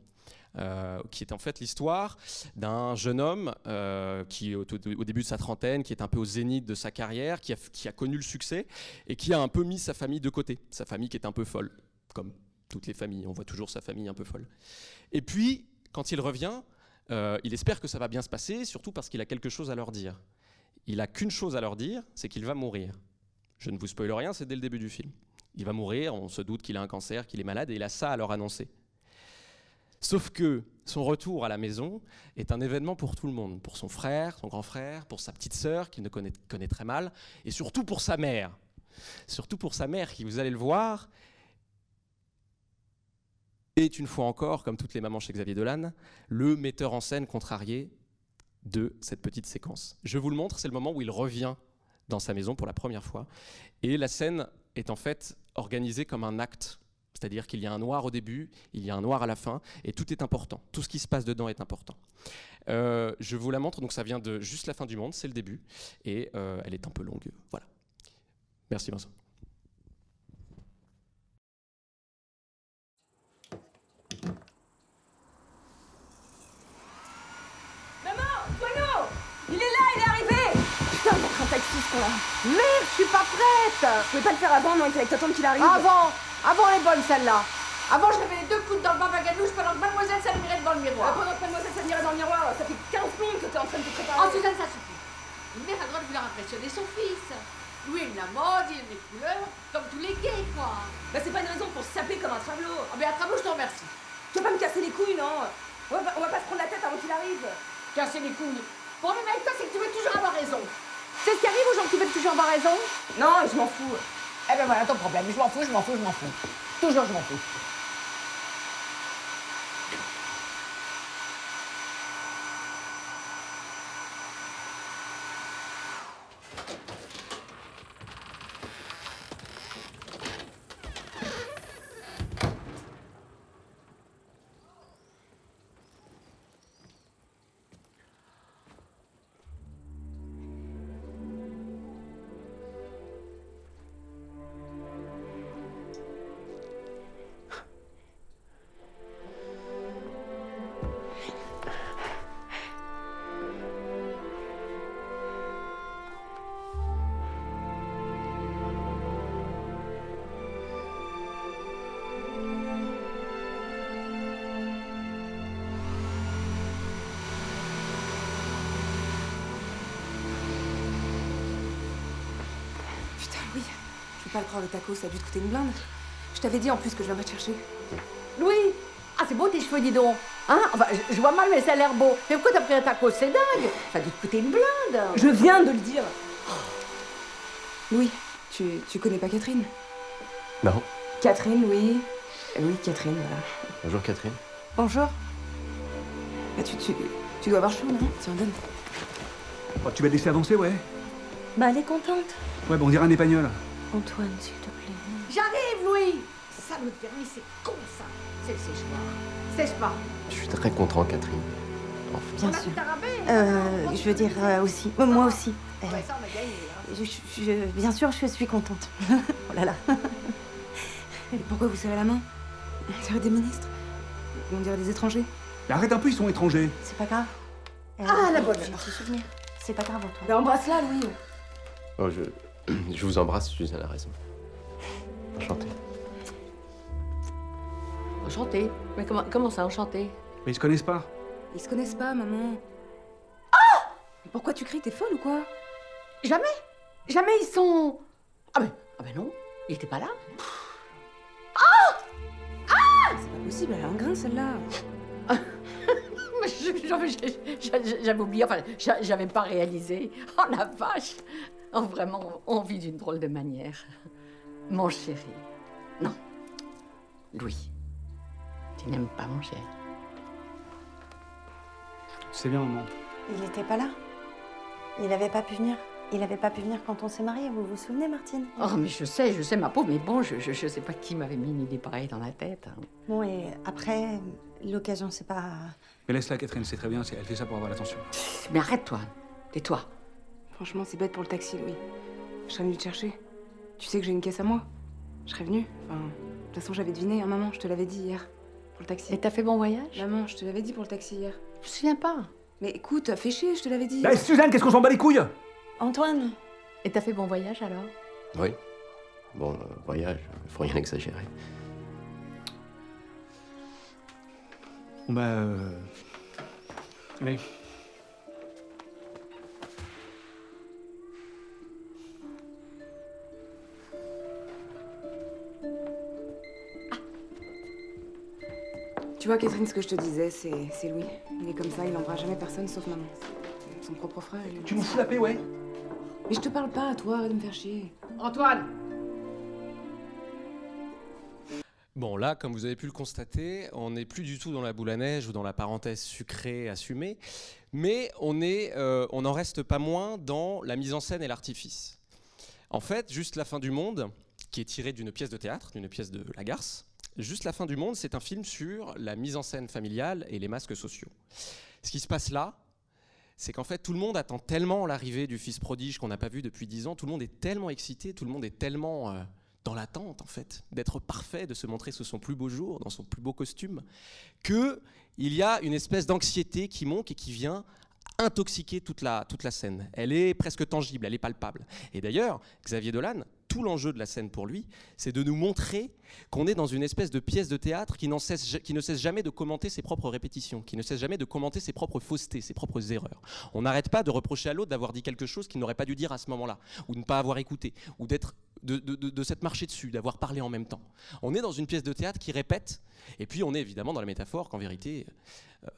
Speaker 2: Euh, qui est en fait l'histoire d'un jeune homme euh, qui, au, début de sa trentaine, qui est un peu au zénith de sa carrière, qui a, qui a connu le succès et qui a un peu mis sa famille de côté. Sa famille qui est un peu folle, comme toutes les familles. On voit toujours sa famille un peu folle. Et puis, quand il revient, euh, il espère que ça va bien se passer, surtout parce qu'il a quelque chose à leur dire. Il a qu'une chose à leur dire, c'est qu'il va mourir. Je ne vous spoile rien, c'est dès le début du film. Il va mourir, on se doute qu'il a un cancer, qu'il est malade, et il a ça à leur annoncer. Sauf que son retour à la maison est un événement pour tout le monde, pour son frère, son grand frère, pour sa petite sœur qu'il ne connaît, connaît, très mal, et surtout pour sa mère. Surtout pour sa mère qui, vous allez le voir, est une fois encore, comme toutes les mamans chez Xavier Dolan, le metteur en scène contrarié de cette petite séquence. Je vous le montre, c'est le moment où il revient dans sa maison pour la première fois, et la scène est en fait organisée comme un acte c'est-à-dire qu'il y a un noir au début, il y a un noir à la fin, et tout est important. Tout ce qui se passe dedans est important. Euh, je vous la montre, donc ça vient de juste la fin du monde, c'est le début, et euh, elle est un peu longue. Voilà. Merci Vincent.
Speaker 5: Maman, Toineau Il est là, il est arrivé
Speaker 12: Putain, il un taxi ce con-là.
Speaker 5: Merde, je suis pas prête
Speaker 12: Je pouvais pas le faire avant, non, il fallait que t'attendes qu'il arrive.
Speaker 5: Avant Avant les bonnes, celles-là Avant, je rêvais les deux coudes dans le bas ganouche pendant que mademoiselle s'admirait devant le miroir.
Speaker 12: Pendant que mademoiselle s'admirait dans le miroir, ça fait 15 minutes que t'es en train de te préparer.
Speaker 5: Oh, Suzanne, ça suffit. Une mère a le droit de vouloir impressionner son fils. Louis aime la mode, il aime les couleurs, comme tous les gays, quoi.
Speaker 12: Bah, c'est pas une raison pour se saper comme un travelot.
Speaker 5: Ah, mais à travers, je te remercie.
Speaker 12: Tu vas pas me casser les couilles, non? On va, pas, on va pas se prendre la tête avant qu'il arrive.
Speaker 5: Casser les couilles? Le problème avec toi, c'est que tu veux toujours avoir raison. C'est ce qui arrive aux gens qui veulent toujours avoir raison
Speaker 12: Non, je m'en fous.
Speaker 5: Eh ben voilà ton problème. Je m'en fous, je m'en fous, je m'en fous. Toujours, je m'en fous.
Speaker 12: Pas le croire, le taco, ça a dû te coûter une blinde. Je t'avais dit en plus que je viendrais te chercher.
Speaker 5: Louis Ah, c'est beau tes cheveux, dis donc. Hein Enfin, je, je vois mal, mais ça a l'air beau. Mais pourquoi t'as pris un taco C'est dingue. Ça a dû te coûter une blinde.
Speaker 12: Je viens de le dire. Louis, tu, tu connais pas Catherine?
Speaker 13: Non.
Speaker 12: Catherine, Louis. Oui, Catherine, voilà.
Speaker 13: Bonjour Catherine.
Speaker 12: Bonjour. Bah, tu, tu, tu dois avoir chaud, non? Tiens, donne.
Speaker 14: Oh, tu vas te laisser avancer, ouais
Speaker 15: Bah, elle est contente.
Speaker 14: Ouais, bon, on dirait un épagnol.
Speaker 15: Antoine, s'il te plaît.
Speaker 5: J'arrive, Louis Ça me permis, c'est con, ça. C'est le sèche-pas. Sèche-pas.
Speaker 13: Je suis très content, Catherine.
Speaker 15: Bien
Speaker 5: On a
Speaker 15: sûr.
Speaker 5: hein.
Speaker 15: Euh, je veux dire euh, aussi. euh, moi aussi. Euh,
Speaker 5: Ouais, ça, on a gagné. hein.
Speaker 15: je- je- bien sûr, je suis contente. oh là là.
Speaker 12: Et pourquoi vous serrez la main? On dirait des ministres. On dirait des étrangers.
Speaker 14: Mais arrête un peu, ils sont étrangers.
Speaker 15: C'est pas grave. Euh,
Speaker 12: Ah, la bonne
Speaker 15: je me suis souvenir. C'est pas grave, Antoine.
Speaker 12: Bah, embrasse-la, Louis.
Speaker 13: Oh, je... je vous embrasse, Suzanne a raison. Enchanté.
Speaker 5: Enchanté. Mais comment, comment ça, enchanté
Speaker 14: Mais ils se connaissent pas.
Speaker 12: Ils se connaissent pas, maman. Ah Mais Pourquoi tu cries? T'es folle ou quoi?
Speaker 5: Jamais Jamais ils sont. Ah ben, ah ben non, il était pas là.
Speaker 12: C'est pas possible, elle a un grain, celle-là.
Speaker 5: J'avais- oublié, enfin, j'a- j'avais pas réalisé. Oh la vache Oh, Vraiment, on vit d'une drôle de manière. Mon chéri. Non. Louis. Tu n'aimes pas mon cher.
Speaker 14: C'est bien, maman.
Speaker 15: Il était pas là. Il avait pas pu venir. Il avait pas pu venir quand on s'est mariés. Vous vous souvenez, Martine?
Speaker 5: Oh, mais je sais, je sais, ma pauvre, mais bon, je, je, je sais pas qui m'avait mis une idée pareille dans la tête. hein.
Speaker 15: Bon, et après, l'occasion, c'est pas.
Speaker 14: Mais laisse-la, Catherine, c'est très bien. c'est- Elle fait ça pour avoir l'attention.
Speaker 5: Mais arrête-toi, tais-toi.
Speaker 12: Franchement, c'est bête pour le taxi, Louis. Je serais venue te chercher. Tu sais que j'ai une caisse à moi. Je serais venue. Enfin, de toute façon, j'avais deviné, hein, maman, je te l'avais dit hier. Pour le taxi.
Speaker 5: Et t'as fait bon voyage?
Speaker 12: Maman, je te l'avais dit pour le taxi hier.
Speaker 5: Je me souviens pas.
Speaker 12: Mais écoute, fais chier, je te l'avais dit.
Speaker 14: Là, Suzanne, qu'est-ce qu'on s'en bat les couilles?
Speaker 15: Antoine
Speaker 5: Et t'as fait bon voyage alors?
Speaker 13: Oui. Bon, euh, voyage, faut rien exagérer.
Speaker 14: Bon, bah. euh, Allez.
Speaker 12: Tu vois, Catherine, ce que je te disais, c'est c'est Louis. Il est comme ça, il n'embrasse jamais personne sauf maman. Son propre frère. il-
Speaker 14: Tu nous fous la paix, ouais
Speaker 12: Mais je te parle pas à toi, arrête de me faire chier.
Speaker 5: Antoine
Speaker 2: Bon, là, comme vous avez pu le constater, on n'est plus du tout dans la boule à neige ou dans la parenthèse sucrée assumée, mais on euh, n'en reste pas moins dans la mise en scène et l'artifice. En fait, juste la fin du monde, qui est tiré d'une pièce de théâtre, d'une pièce de Lagarce, juste la fin du monde, c'est un film sur la mise en scène familiale et les masques sociaux. Ce qui se passe là, c'est qu'en fait, tout le monde attend tellement l'arrivée du fils prodige qu'on n'a pas vu depuis dix ans, tout le monde est tellement excité, tout le monde est tellement euh, dans l'attente, en fait, d'être parfait, de se montrer sous son plus beau jour, dans son plus beau costume, que il y a une espèce d'anxiété qui monte et qui vient intoxiqué toute la, toute la scène. Elle est presque tangible, elle est palpable. Et d'ailleurs, Xavier Dolan, tout l'enjeu de la scène pour lui, c'est de nous montrer qu'on est dans une espèce de pièce de théâtre qui, cesse, qui ne cesse jamais de commenter ses propres répétitions, qui ne cesse jamais de commenter ses propres faussetés, ses propres erreurs. On n'arrête pas de reprocher à l'autre d'avoir dit quelque chose qu'il n'aurait pas dû dire à ce moment-là, ou de ne pas avoir écouté, ou d'être de, de, de, marché dessus, d'avoir parlé en même temps. On est dans une pièce de théâtre qui répète, et puis on est évidemment dans la métaphore qu'en vérité, euh,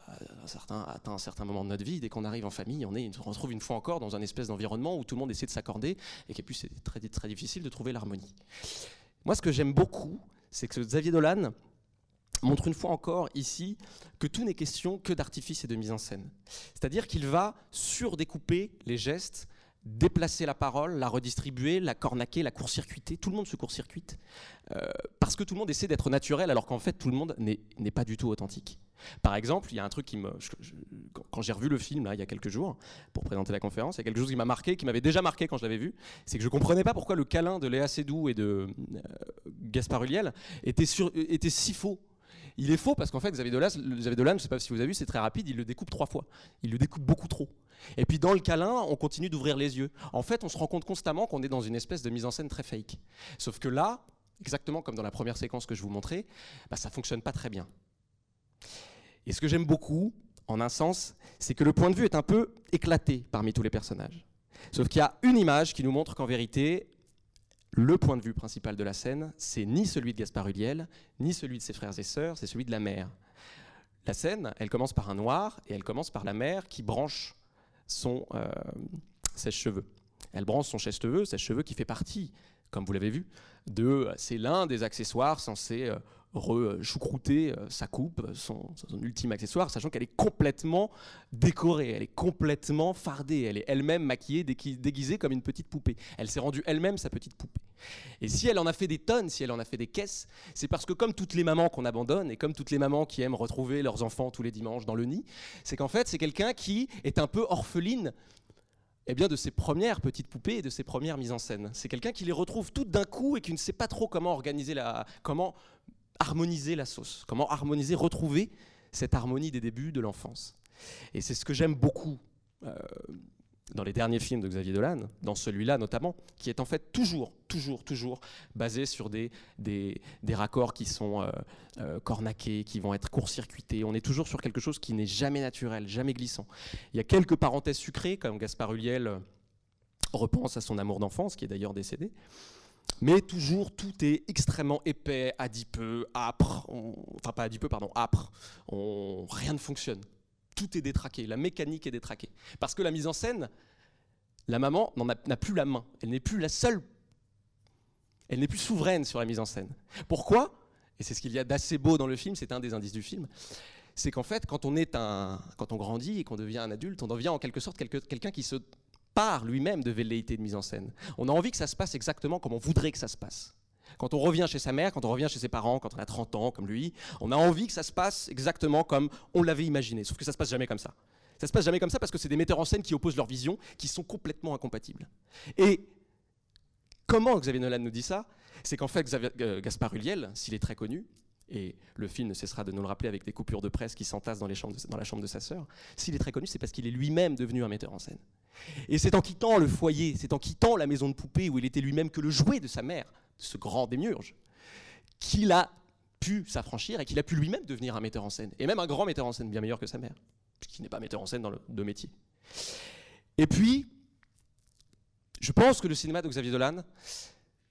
Speaker 2: un certain, atteint un certain moment de notre vie, dès qu'on arrive en famille, on, est, on se retrouve une fois encore dans un espèce d'environnement où tout le monde essaie de s'accorder, et qui plus c'est très, très difficile de trouver l'harmonie. Moi, ce que j'aime beaucoup, c'est que Xavier Dolan montre une fois encore ici que tout n'est question que d'artifice et de mise en scène. C'est-à-dire qu'il va surdécouper les gestes déplacer la parole, la redistribuer, la cornaquer, la court-circuiter. Tout le monde se court-circuite. Euh, parce que tout le monde essaie d'être naturel, alors qu'en fait, tout le monde n'est pas du tout authentique. Par exemple, il y a un truc qui me. quand j'ai revu le film, là, il y a quelques jours, pour présenter la conférence, il y a quelque chose qui m'a marqué, qui m'avait déjà marqué quand je l'avais vu. C'est que je comprenais pas pourquoi le câlin de Léa Seydoux et de euh, Gaspard Ulliel était si faux il est faux parce qu'en fait, Xavier Dolan, Xavier Dolan, je ne sais pas si vous avez vu, c'est très rapide, il le découpe trois fois. Il le découpe beaucoup trop. Et puis dans le câlin, on continue d'ouvrir les yeux. En fait, on se rend compte constamment qu'on est dans une espèce de mise en scène très fake. Sauf que là, exactement comme dans la première séquence que je vous montrais, bah, ça fonctionne pas très bien. Et ce que j'aime beaucoup, en un sens, c'est que le point de vue est un peu éclaté parmi tous les personnages. Sauf qu'il y a une image qui nous montre qu'en vérité, le point de vue principal de la scène, c'est ni celui de Gaspard Huliel, ni celui de ses frères et sœurs, c'est celui de la mère. La scène, elle commence par un noir et elle commence par la mère qui branche son euh, sèche-cheveux. Elle branche son sèche-cheveux, sèche-cheveux qui fait partie, comme vous l'avez vu, de c'est l'un des accessoires censés euh, re-choucrouter euh, sa coupe, son, ultime accessoire, sachant qu'elle est complètement décorée, elle est complètement fardée, elle est elle-même maquillée, déguisée comme une petite poupée. Elle s'est rendue elle-même sa petite poupée. Et si elle en a fait des tonnes, si elle en a fait des caisses, c'est parce que comme toutes les mamans qu'on abandonne, et comme toutes les mamans qui aiment retrouver leurs enfants tous les dimanches dans le nid, c'est qu'en fait c'est quelqu'un qui est un peu orpheline eh bien, de ses premières petites poupées et de ses premières mises en scène. C'est quelqu'un qui les retrouve toutes d'un coup et qui ne sait pas trop comment organiser la, comment harmoniser la sauce, comment harmoniser, retrouver cette harmonie des débuts de l'enfance. Et c'est ce que j'aime beaucoup euh, dans les derniers films de Xavier Dolan, dans celui-là notamment, qui est en fait toujours, toujours, toujours basé sur des, des, raccords qui sont euh, euh, cornaqués, qui vont être court-circuités. On est toujours sur quelque chose qui n'est jamais naturel, jamais glissant. Il y a quelques parenthèses sucrées, comme Gaspard Huliel repense à son amour d'enfance, qui est d'ailleurs décédé. Mais toujours, tout est extrêmement épais, adipeux, âpre. enfin, pas adipeux, pardon, âpre. rien ne fonctionne. Tout est détraqué. La mécanique est détraquée. Parce que la mise en scène, la maman n'a plus la main. Elle n'est plus la seule. Elle n'est plus souveraine sur la mise en scène. Pourquoi? Et c'est ce qu'il y a d'assez beau dans le film, c'est un des indices du film. C'est qu'en fait, quand on, est un, quand on grandit et qu'on devient un adulte, on devient en quelque sorte quelqu'un qui se part lui-même de velléité de mise en scène. On a envie que ça se passe exactement comme on voudrait que ça se passe. Quand on revient chez sa mère, quand on revient chez ses parents, quand on a 30 ans comme lui, on a envie que ça se passe exactement comme on l'avait imaginé. Sauf que ça se passe jamais comme ça. Ça se passe jamais comme ça parce que c'est des metteurs en scène qui opposent leurs visions, qui sont complètement incompatibles. Et comment Xavier Nolan nous dit ça? C'est qu'en fait, euh, Gaspard Huliel, s'il est très connu, et le film ne cessera de nous le rappeler avec des coupures de presse qui s'entassent dans, dans la chambre de sa sœur, s'il est très connu, c'est parce qu'il est lui-même devenu un metteur en scène. Et c'est en quittant le foyer, c'est en quittant la maison de poupée où il était lui-même que le jouet de sa mère, ce grand démiurge, qu'il a pu s'affranchir et qu'il a pu lui-même devenir un metteur en scène. Et même un grand metteur en scène, bien meilleur que sa mère, puisqu'il n'est pas metteur en scène dans le deux métiers. Et puis, je pense que le cinéma de Xavier Dolan,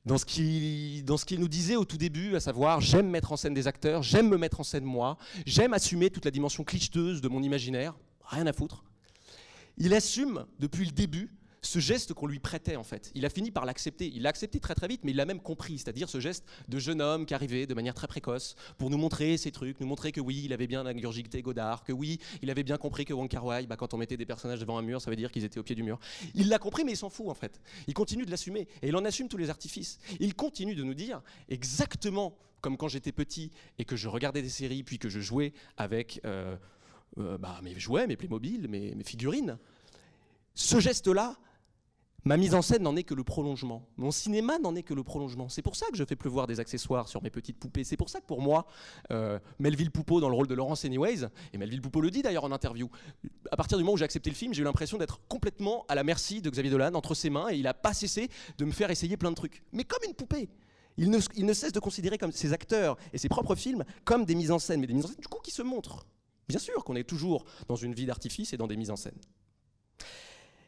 Speaker 2: dans ce qu'il nous disait au tout début, à savoir j'aime mettre en scène des acteurs, j'aime me mettre en scène moi, j'aime assumer toute la dimension clicheteuse de mon imaginaire, rien à foutre il assume depuis le début ce geste qu'on lui prêtait en fait. Il a fini par l'accepter. Il l'a accepté très très vite, mais il l'a même compris, c'est-à-dire ce geste de jeune homme qui arrivait de manière très précoce pour nous montrer ses trucs, nous montrer que oui, il avait bien ingurgité Godard, que oui, il avait bien compris que Wong Kar Wai, bah, quand on mettait des personnages devant un mur, ça veut dire qu'ils étaient au pied du mur. Il l'a compris, mais il s'en fout en fait. Il continue de l'assumer et il en assume tous les artifices. Il continue de nous dire exactement comme quand j'étais petit et que je regardais des séries, puis que je jouais avec euh, euh, bah, mes jouets, mes Playmobil, mes, mes figurines. Ce geste-là Ma mise en scène n'en est que le prolongement. Mon cinéma n'en est que le prolongement. C'est pour ça que je fais pleuvoir des accessoires sur mes petites poupées. C'est pour ça que pour moi, euh, Melville Poupeau dans le rôle de Laurence Anyways, et Melville Poupeau le dit d'ailleurs en interview, à partir du moment où j'ai accepté le film, j'ai eu l'impression d'être complètement à la merci de Xavier Dolan entre ses mains et il n'a pas cessé de me faire essayer plein de trucs. Mais comme une poupée. Il ne, cesse de considérer comme ses acteurs et ses propres films comme des mises en scène, mais des mises en scène du coup qui se montrent. Bien sûr qu'on est toujours dans une vie d'artifice et dans des mises en scène.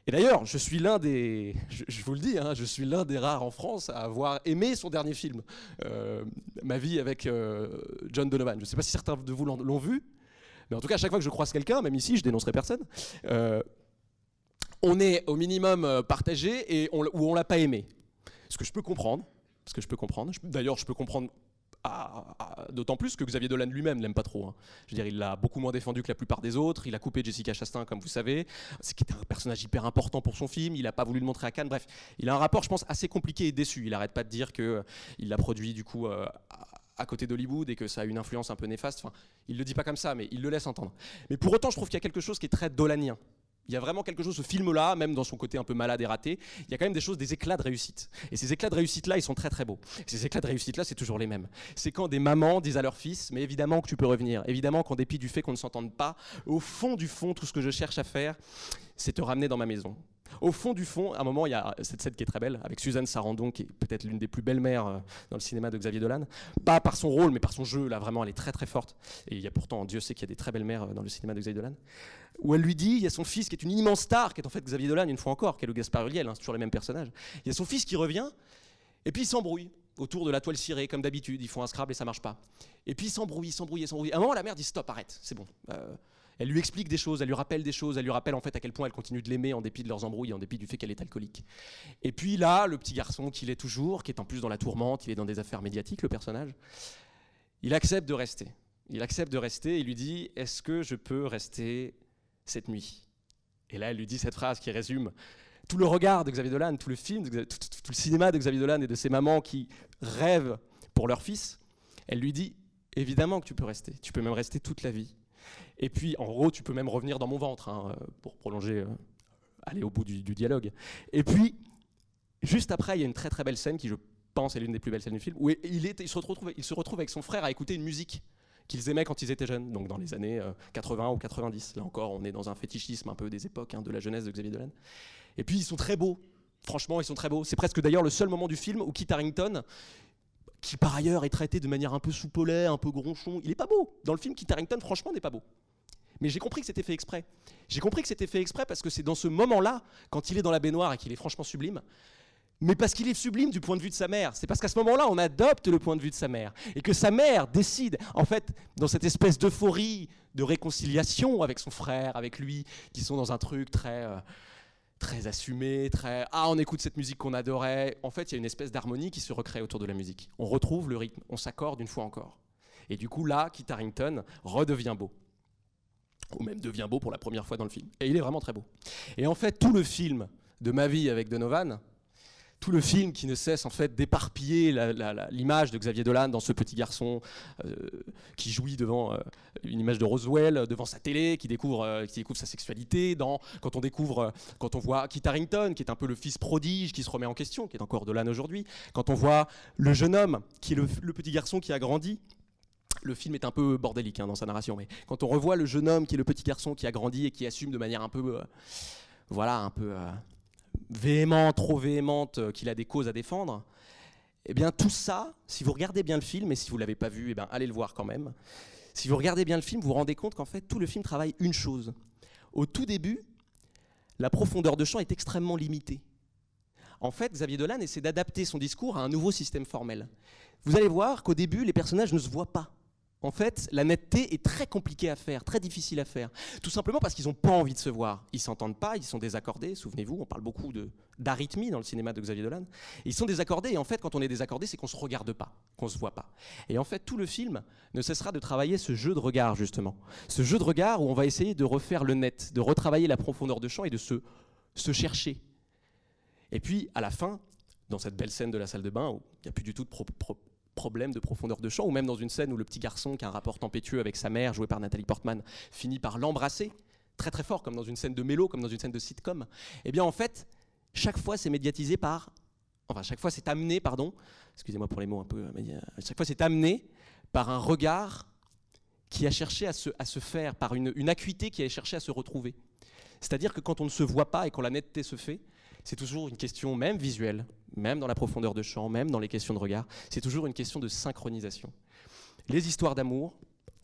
Speaker 2: Et d'ailleurs, je suis l'un des, je, vous le dis, hein, je suis l'un des rares en France à avoir aimé son dernier film, euh, Ma vie avec euh, John Donovan. Je ne sais pas si certains de vous l'ont vu, mais en tout cas, à chaque fois que je croise quelqu'un, même ici, je dénoncerai personne, euh, on est au minimum partagé et on, ou on l'a pas aimé. Ce que je peux comprendre, ce que je peux comprendre. D'ailleurs, je peux comprendre d'autant plus que Xavier Dolan lui-même l'aime pas trop. hein. Je veux dire, il l'a beaucoup moins défendu que la plupart des autres. Il a coupé Jessica Chastain, comme vous savez, ce qui était un personnage hyper important pour son film. Il n'a pas voulu le montrer à Cannes. Bref, il a un rapport, je pense, assez compliqué et déçu. Il arrête pas de dire que euh, il l'a produit du coup euh, à côté d'Hollywood et que ça a une influence un peu néfaste. Enfin, il le dit pas comme ça, mais il le laisse entendre. Mais pour autant, je trouve qu'il y a quelque chose qui est très dolanien. Il y a vraiment quelque chose, ce film-là, même dans son côté un peu malade et raté, il y a quand même des choses, des éclats de réussite. Et ces éclats de réussite-là, ils sont très très beaux. Ces éclats de réussite-là, c'est toujours les mêmes. C'est quand des mamans disent à leur fils, mais évidemment que tu peux revenir. Évidemment qu'en dépit du fait qu'on ne s'entende pas, au fond du fond, tout ce que je cherche à faire, c'est te ramener dans ma maison. Au fond du fond, à un moment, il y a cette scène qui est très belle, avec Suzanne Sarandon, qui est peut-être l'une des plus belles mères euh, dans le cinéma de Xavier Dolan. Pas par son rôle, mais par son jeu, là, vraiment, elle est très très forte. Et il y a pourtant, Dieu sait qu'il y a des très belles mères euh, dans le cinéma de Xavier Dolan. Où elle lui dit, il y a son fils qui est une immense star, qui est en fait Xavier Dolan, une fois encore, qui est le Gaspard Ulliel, hein, c'est toujours les mêmes personnages. Il y a son fils qui revient, et puis il s'embrouille autour de la toile cirée, comme d'habitude. Ils font un Scrabble et ça marche pas. Et puis il s'embrouille, il s'embrouille, il s'embrouille. À un moment, la mère dit stop, arrête, c'est bon. Euh, elle lui explique des choses, elle lui rappelle des choses, elle lui rappelle en fait à quel point elle continue de l'aimer en dépit de leurs embrouilles, en dépit du fait qu'elle est alcoolique. Et puis là, le petit garçon qu'il est toujours, qui est en plus dans la tourmente, il est dans des affaires médiatiques, le personnage, il accepte de rester. Il accepte de rester et lui dit Est-ce que je peux rester cette nuit? Et là, elle lui dit cette phrase qui résume tout le regard de Xavier Dolan, tout le film, tout- tout le cinéma de Xavier Dolan et de ses mamans qui rêvent pour leur fils. Elle lui dit Évidemment que tu peux rester. Tu peux même rester toute la vie. Et puis, en gros, tu peux même revenir dans mon ventre hein, euh, pour prolonger, euh, aller au bout du, dialogue. Et puis, juste après, il y a une très très belle scène qui, je pense, est l'une des plus belles scènes du film, où il, se retrouve, avec son frère à écouter une musique qu'ils aimaient quand ils étaient jeunes, donc dans les années euh, 80 ou 90. Là encore, on est dans un fétichisme un peu des époques, hein, de la jeunesse de Xavier Dolan. Et puis, ils sont très beaux. Franchement, ils sont très beaux. C'est presque d'ailleurs le seul moment du film où Kit Harington, qui par ailleurs est traité de manière un peu soupolée, un peu gronchon, il est pas beau. Dans le film, Kit Harington, franchement, n'est pas beau. Mais j'ai compris que c'était fait exprès. J'ai compris que c'était fait exprès parce que c'est dans ce moment-là, quand il est dans la baignoire et qu'il est franchement sublime, mais parce qu'il est sublime du point de vue de sa mère. C'est parce qu'à ce moment-là, on adopte le point de vue de sa mère. Et que sa mère décide, en fait, dans cette espèce d'euphorie, de réconciliation avec son frère, avec lui, qui sont dans un truc très, euh, très assumé, très Ah, on écoute cette musique qu'on adorait. En fait, il y a une espèce d'harmonie qui se recrée autour de la musique. On retrouve le rythme, on s'accorde une fois encore. Et du coup, là, Kit Harington redevient beau ou même devient beau pour la première fois dans le film. Et il est vraiment très beau. Et en fait, tout le film de ma vie avec Donovan, tout le film qui ne cesse en fait d'éparpiller l'image de Xavier Dolan dans ce petit garçon euh, qui jouit devant euh, une image de Roswell, devant sa télé, qui découvre, euh, sa sexualité, quand on découvre, quand on voit Kit Harington, qui est un peu le fils prodige, qui se remet en question, qui est encore Dolan aujourd'hui, quand on voit le jeune homme, qui est le petit garçon qui a grandi, le film est un peu bordélique hein, dans sa narration, mais quand on revoit le jeune homme qui est le petit garçon qui a grandi et qui assume de manière un peu, euh, voilà, un peu euh, trop véhémente, euh, qu'il a des causes à défendre, eh bien tout ça, si vous regardez bien le film, et si vous l'avez pas vu, eh bien allez le voir quand même. Si vous regardez bien le film, vous vous rendez compte qu'en fait tout le film travaille une chose. Au tout début, la profondeur de champ est extrêmement limitée. En fait, Xavier Dolan essaie d'adapter son discours à un nouveau système formel. Vous allez voir qu'au début, les personnages ne se voient pas. En fait, la netteté est très compliquée à faire, très difficile à faire. Tout simplement parce qu'ils n'ont pas envie de se voir. Ils s'entendent pas, ils sont désaccordés. Souvenez-vous, on parle beaucoup d'arythmie dans le cinéma de Xavier Dolan. Ils sont désaccordés et en fait, quand on est désaccordé, c'est qu'on se regarde pas, qu'on se voit pas. Et en fait, tout le film ne cessera de travailler ce jeu de regard justement, ce jeu de regard où on va essayer de refaire le net, de retravailler la profondeur de champ et de se, chercher. Et puis, à la fin, dans cette belle scène de la salle de bain où il n'y a plus du tout de problème de profondeur de champ, ou même dans une scène où le petit garçon qui a un rapport tempétueux avec sa mère, joué par Nathalie Portman, finit par l'embrasser, très très fort, comme dans une scène de mélo, comme dans une scène de sitcom, eh bien en fait, chaque fois c'est médiatisé par, enfin chaque fois c'est amené, pardon, excusez-moi pour les mots un peu, euh, chaque fois c'est amené par un regard qui a cherché à se, à se faire, par une, une acuité qui a cherché à se retrouver. C'est-à-dire que quand on ne se voit pas et quand la netteté se fait, c'est toujours une question même visuelle, même dans la profondeur de champ, même dans les questions de regard, c'est toujours une question de synchronisation. Les histoires d'amour,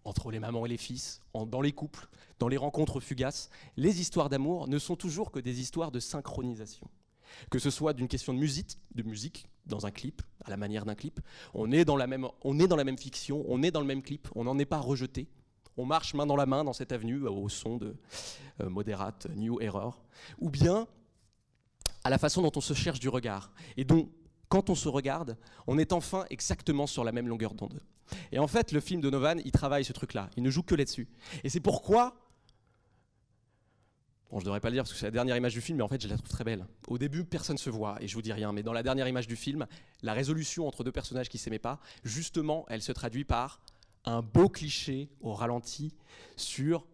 Speaker 2: entre les mamans et les fils, dans les couples, dans les rencontres fugaces, les histoires d'amour ne sont toujours que des histoires de synchronisation. Que ce soit d'une question de musique, de musique dans un clip, à la manière d'un clip, on est, dans la même, on est dans la même fiction, on est dans le même clip, on n'en est pas rejeté. On marche main dans la main dans cette avenue euh, au son de euh, Moderate, New Error. Ou bien à la façon dont on se cherche du regard. Et donc, quand on se regarde, on est enfin exactement sur la même longueur d'onde. Et en fait, le film de Novan, il travaille ce truc-là. Il ne joue que là-dessus. Et c'est pourquoi. Bon, je devrais pas le dire parce que c'est la dernière image du film, mais en fait, je la trouve très belle. Au début, personne ne se voit, et je vous dis rien, mais dans la dernière image du film, la résolution entre deux personnages qui s'aimaient pas, justement, elle se traduit par un beau cliché au ralenti sur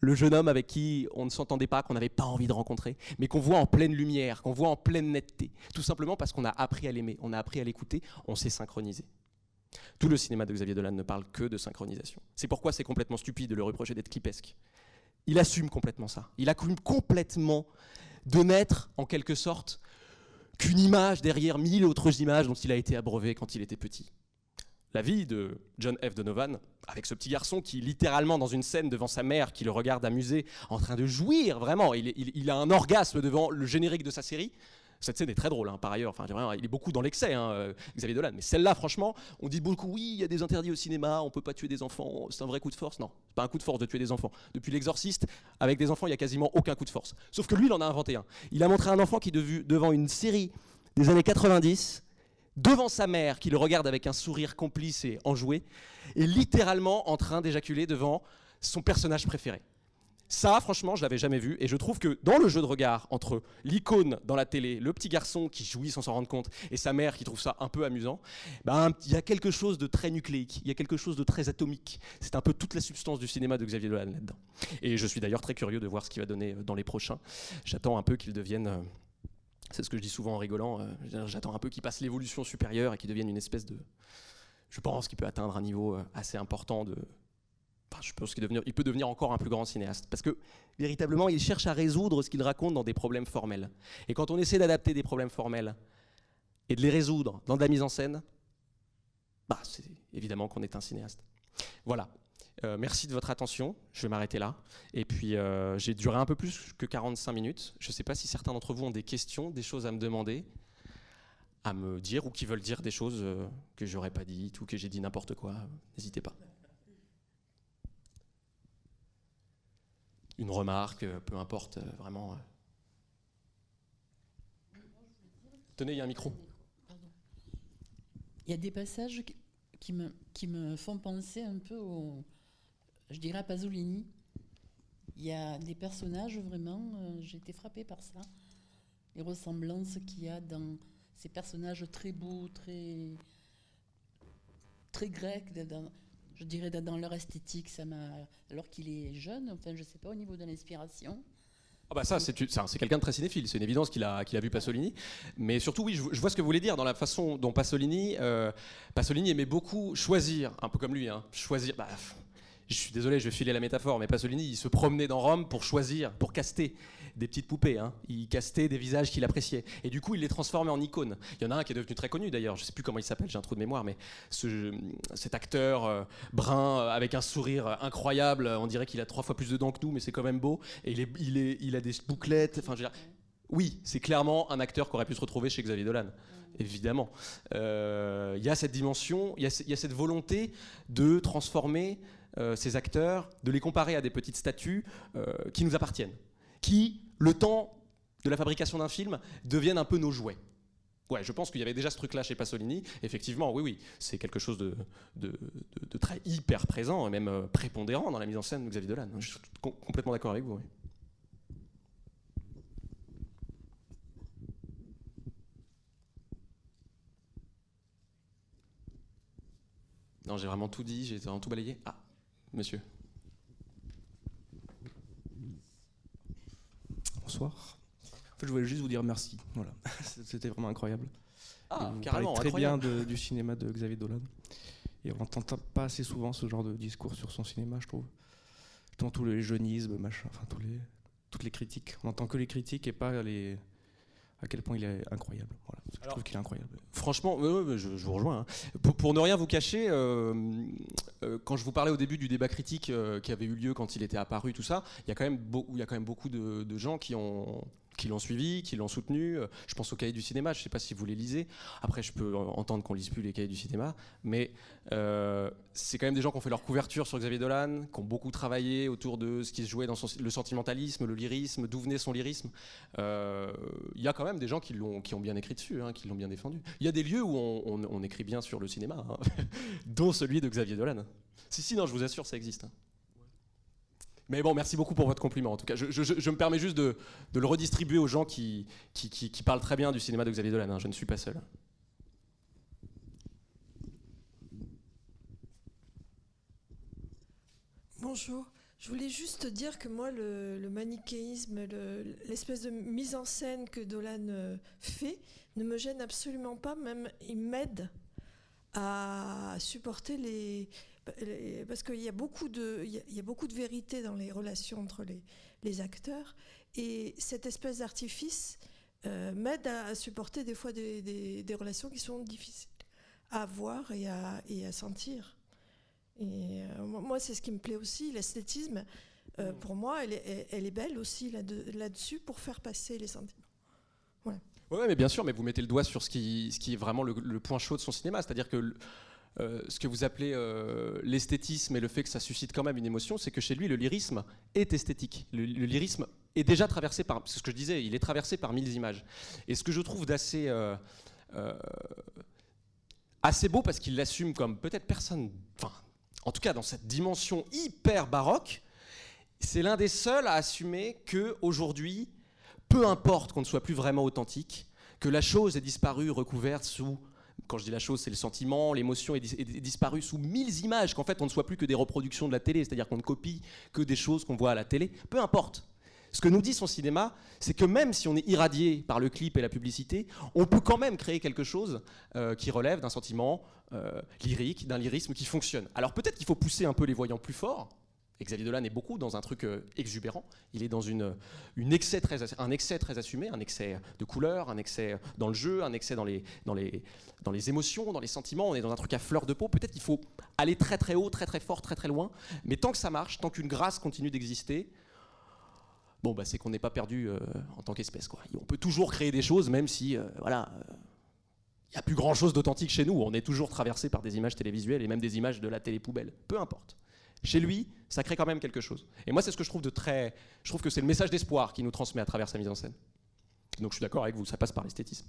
Speaker 2: le jeune homme avec qui on ne s'entendait pas, qu'on n'avait pas envie de rencontrer, mais qu'on voit en pleine lumière, qu'on voit en pleine netteté. Tout simplement parce qu'on a appris à l'aimer, on a appris à l'écouter, on s'est synchronisé. Tout le cinéma de Xavier Dolan ne parle que de synchronisation. C'est pourquoi c'est complètement stupide de le reprocher d'être clipesque. Il assume complètement ça. Il assume complètement de n'être, en quelque sorte, qu'une image derrière mille autres images dont il a été abreuvé quand il était petit. La vie de John F. Donovan, avec ce petit garçon qui, littéralement, dans une scène devant sa mère, qui le regarde amusé, en train de jouir, vraiment, il, a un orgasme devant le générique de sa série. Cette scène est très drôle, hein, par ailleurs. Enfin, il est beaucoup dans l'excès, hein, euh, Xavier Dolan. Mais celle-là, franchement, on dit beaucoup, oui, il y a des interdits au cinéma, on peut pas tuer des enfants, c'est un vrai coup de force. Non, c'est pas un coup de force de tuer des enfants. Depuis l'exorciste, avec des enfants, il y a quasiment aucun coup de force. Sauf que lui, il en a inventé un. Il a montré un enfant qui, devu- devant une série des années 90, devant sa mère qui le regarde avec un sourire complice et enjoué, est littéralement en train d'éjaculer devant son personnage préféré. Ça, franchement, je l'avais jamais vu, et je trouve que dans le jeu de regard entre l'icône dans la télé, le petit garçon qui jouit sans s'en rendre compte, et sa mère qui trouve ça un peu amusant, ben, il y a quelque chose de très nucléique, il y a quelque chose de très atomique. C'est un peu toute la substance du cinéma de Xavier Dolan là-dedans. Et je suis d'ailleurs très curieux de voir ce qu'il va donner euh, dans les prochains. J'attends un peu qu'il devienne euh, c'est ce que je dis souvent en rigolant. euh, J'attends un peu qu'il passe l'évolution supérieure et qu'il devienne une espèce de. Je pense qu'il peut atteindre un niveau euh, assez important de. Enfin, je pense qu'il devenir- peut devenir encore un plus grand cinéaste. Parce que véritablement, il cherche à résoudre ce qu'il raconte dans des problèmes formels. Et quand on essaie d'adapter des problèmes formels et de les résoudre dans de la mise en scène, bah, c'est évidemment qu'on est un cinéaste. Voilà. Euh, merci de votre attention. Je vais m'arrêter là. Et puis, euh, j'ai duré un peu plus que 45 minutes. Je ne sais pas si certains d'entre vous ont des questions, des choses à me demander, à me dire, ou qui veulent dire des choses euh, que j'aurais pas dites ou que j'ai dit n'importe quoi. N'hésitez pas. Une remarque, peu importe, vraiment. Tenez, il y a un micro.
Speaker 16: Il y a des passages qui me font penser un peu au, je dirais à Pasolini. Il y a des personnages vraiment, euh, j'ai été frappée par ça, les ressemblances qu'il y a dans ces personnages très beaux, très très grecs, dans- je dirais dans leur esthétique, ça m'a, alors qu'il est jeune, enfin je sais pas au niveau de l'inspiration.
Speaker 2: Ah bah ça, c'est c'est un- c'est quelqu'un de très cinéphile, c'est une évidence qu'il a, qu'il a vu Pasolini. Mais surtout, oui, je, je vois ce que vous voulez dire dans la façon dont Pasolini, euh, Pasolini aimait beaucoup choisir, un peu comme lui, hein, choisir. bah, je suis désolé, je vais filer la métaphore, mais Pasolini, il se promenait dans Rome pour choisir, pour caster des petites poupées. hein. Il castait des visages qu'il appréciait. Et du coup, il les transformait en icônes. Il y en a un qui est devenu très connu d'ailleurs, je sais plus comment il s'appelle, j'ai un trou de mémoire, mais ce- cet acteur euh, brun euh, avec un sourire euh, incroyable, on dirait qu'il a trois fois plus de dents que nous, mais c'est quand même beau. Et il, a des bouclettes. Oui, c'est clairement un acteur qui aurait pu se retrouver chez Xavier Dolan. Évidemment. Il y a cette dimension, il y, a cette volonté de transformer ces acteurs, de les comparer à des petites statues euh, qui nous appartiennent, qui, le temps de la fabrication d'un film, deviennent un peu nos jouets. Ouais, je pense qu'il y avait déjà ce truc-là chez Pasolini. Effectivement, oui, oui, c'est quelque chose de, très hyper présent, et même euh, prépondérant dans la mise en scène de Xavier Dolan. Je suis com- complètement d'accord avec vous. oui. Non, j'ai vraiment tout dit, j'ai vraiment tout balayé. Ah, monsieur.
Speaker 17: Bonsoir. fait, je voulais juste vous dire merci. Voilà, c'était vraiment incroyable.
Speaker 2: Ah,
Speaker 17: vous
Speaker 2: carrément,
Speaker 17: très bien de- du cinéma de Xavier Dolan. Et on n'entend pas assez souvent ce genre de discours sur son cinéma, je trouve. Dans tous les jeunismes, machin, enfin tous les, toutes les critiques. On n'entend que les critiques et pas les à quel point il est incroyable. Voilà, je trouve qu'il est incroyable.
Speaker 2: Franchement, je, je vous rejoins. hein. Pour, pour ne rien vous cacher, euh, euh, quand je vous parlais au début du débat critique euh, qui avait eu lieu quand il était apparu, tout ça, il y a quand même, il y a quand même beaucoup de, de gens qui ont qui l'ont suivi, qui l'ont soutenu. Euh, Je pense aux cahiers du cinéma, je ne sais pas si vous les lisez. Après, je peux entendre qu'on lise plus les cahiers du cinéma, mais euh, c'est quand même des gens qui ont fait leur couverture sur Xavier Dolan, qui ont beaucoup travaillé autour de ce qui se jouait dans le sentimentalisme, le lyrisme, d'où venait son lyrisme. Euh, Il y a quand même des gens qui, l'ont, qui ont bien écrit dessus, hein, qui l'ont bien défendu. Il y a des lieux où on écrit bien sur le cinéma, hein, dont celui de Xavier Dolan. Si, si, non, je vous assure, ça existe. hein. Mais bon, merci beaucoup pour votre compliment. En tout cas, je, me permets juste de, le redistribuer aux gens qui, parlent très bien du cinéma de Xavier Dolan. hein. Je ne suis pas seul.
Speaker 18: Bonjour. Je voulais juste dire que moi, le, manichéisme, le- l'espèce de mise en scène que Dolan euh, fait ne me gêne absolument pas. Même, il m'aide à supporter les... Parce qu'il y, a beaucoup de- il y a- il y a beaucoup de vérité dans les relations entre les, les acteurs. Et cette espèce d'artifice euh, m'aide à, à supporter des fois des, des- des relations qui sont difficiles à voir et à, et à sentir. Et euh, moi, c'est ce qui me plaît aussi, l'esthétisme. euh, pour moi, elle est, elle- est belle aussi là-de- là-dessus pour faire passer les sentiments. Voilà.
Speaker 2: Oui, mais bien sûr, mais vous mettez le doigt sur ce qui, ce qui est vraiment le, le point chaud de son cinéma, c'est-à-dire que le- euh, ce que vous appelez euh, l'esthétisme et le fait que ça suscite quand même une émotion, c'est que chez lui, le lyrisme est esthétique. Le, lyrisme est déjà traversé par, c'est ce que je disais, il est traversé par mille images. Et ce que je trouve d'assez euh, assez beau, parce qu'il l'assume comme peut-être personne, enfin, en tout cas dans cette dimension hyper baroque, c'est l'un des seuls à assumer que aujourd'hui, peu importe qu'on ne soit plus vraiment authentique, que la chose est disparue recouverte sous, quand je dis la chose, c'est le sentiment, l'émotion est, dis- est disparue sous mille images, qu'en fait on ne soit plus que des reproductions de la télé, c'est-à-dire qu'on ne copie que des choses qu'on voit à la télé, peu importe. Ce que nous dit son cinéma, c'est que même si on est irradié par le clip et la publicité, on peut quand même créer quelque chose euh, qui relève d'un sentiment euh, lyrique, d'un lyrisme qui fonctionne. Alors peut-être qu'il faut pousser un peu les voyants plus fort, Xavier Dolan est beaucoup dans un truc euh, exubérant. Il est dans une, un excès très assumé, un excès de couleur, un excès dans le jeu, un excès dans les, dans, les, dans les émotions, dans les sentiments. On est dans un truc à fleur de peau. Peut-être qu'il faut aller très très haut, très très fort, très très loin. Mais tant que ça marche, tant qu'une grâce continue d'exister, bon, bah, c'est qu'on n'est pas perdu euh, en tant qu'espèce. quoi. On peut toujours créer des choses, même si, euh, voilà. il n'y a plus grand chose d'authentique chez nous. On est toujours traversé par des images télévisuelles et même des images de la télé poubelle. Peu importe. Chez lui, ça crée quand même quelque chose. Et moi, c'est ce que je trouve de très. Je trouve que c'est le message d'espoir qu'il nous transmet à travers sa mise en scène. Donc je suis d'accord avec vous, ça passe par l'esthétisme.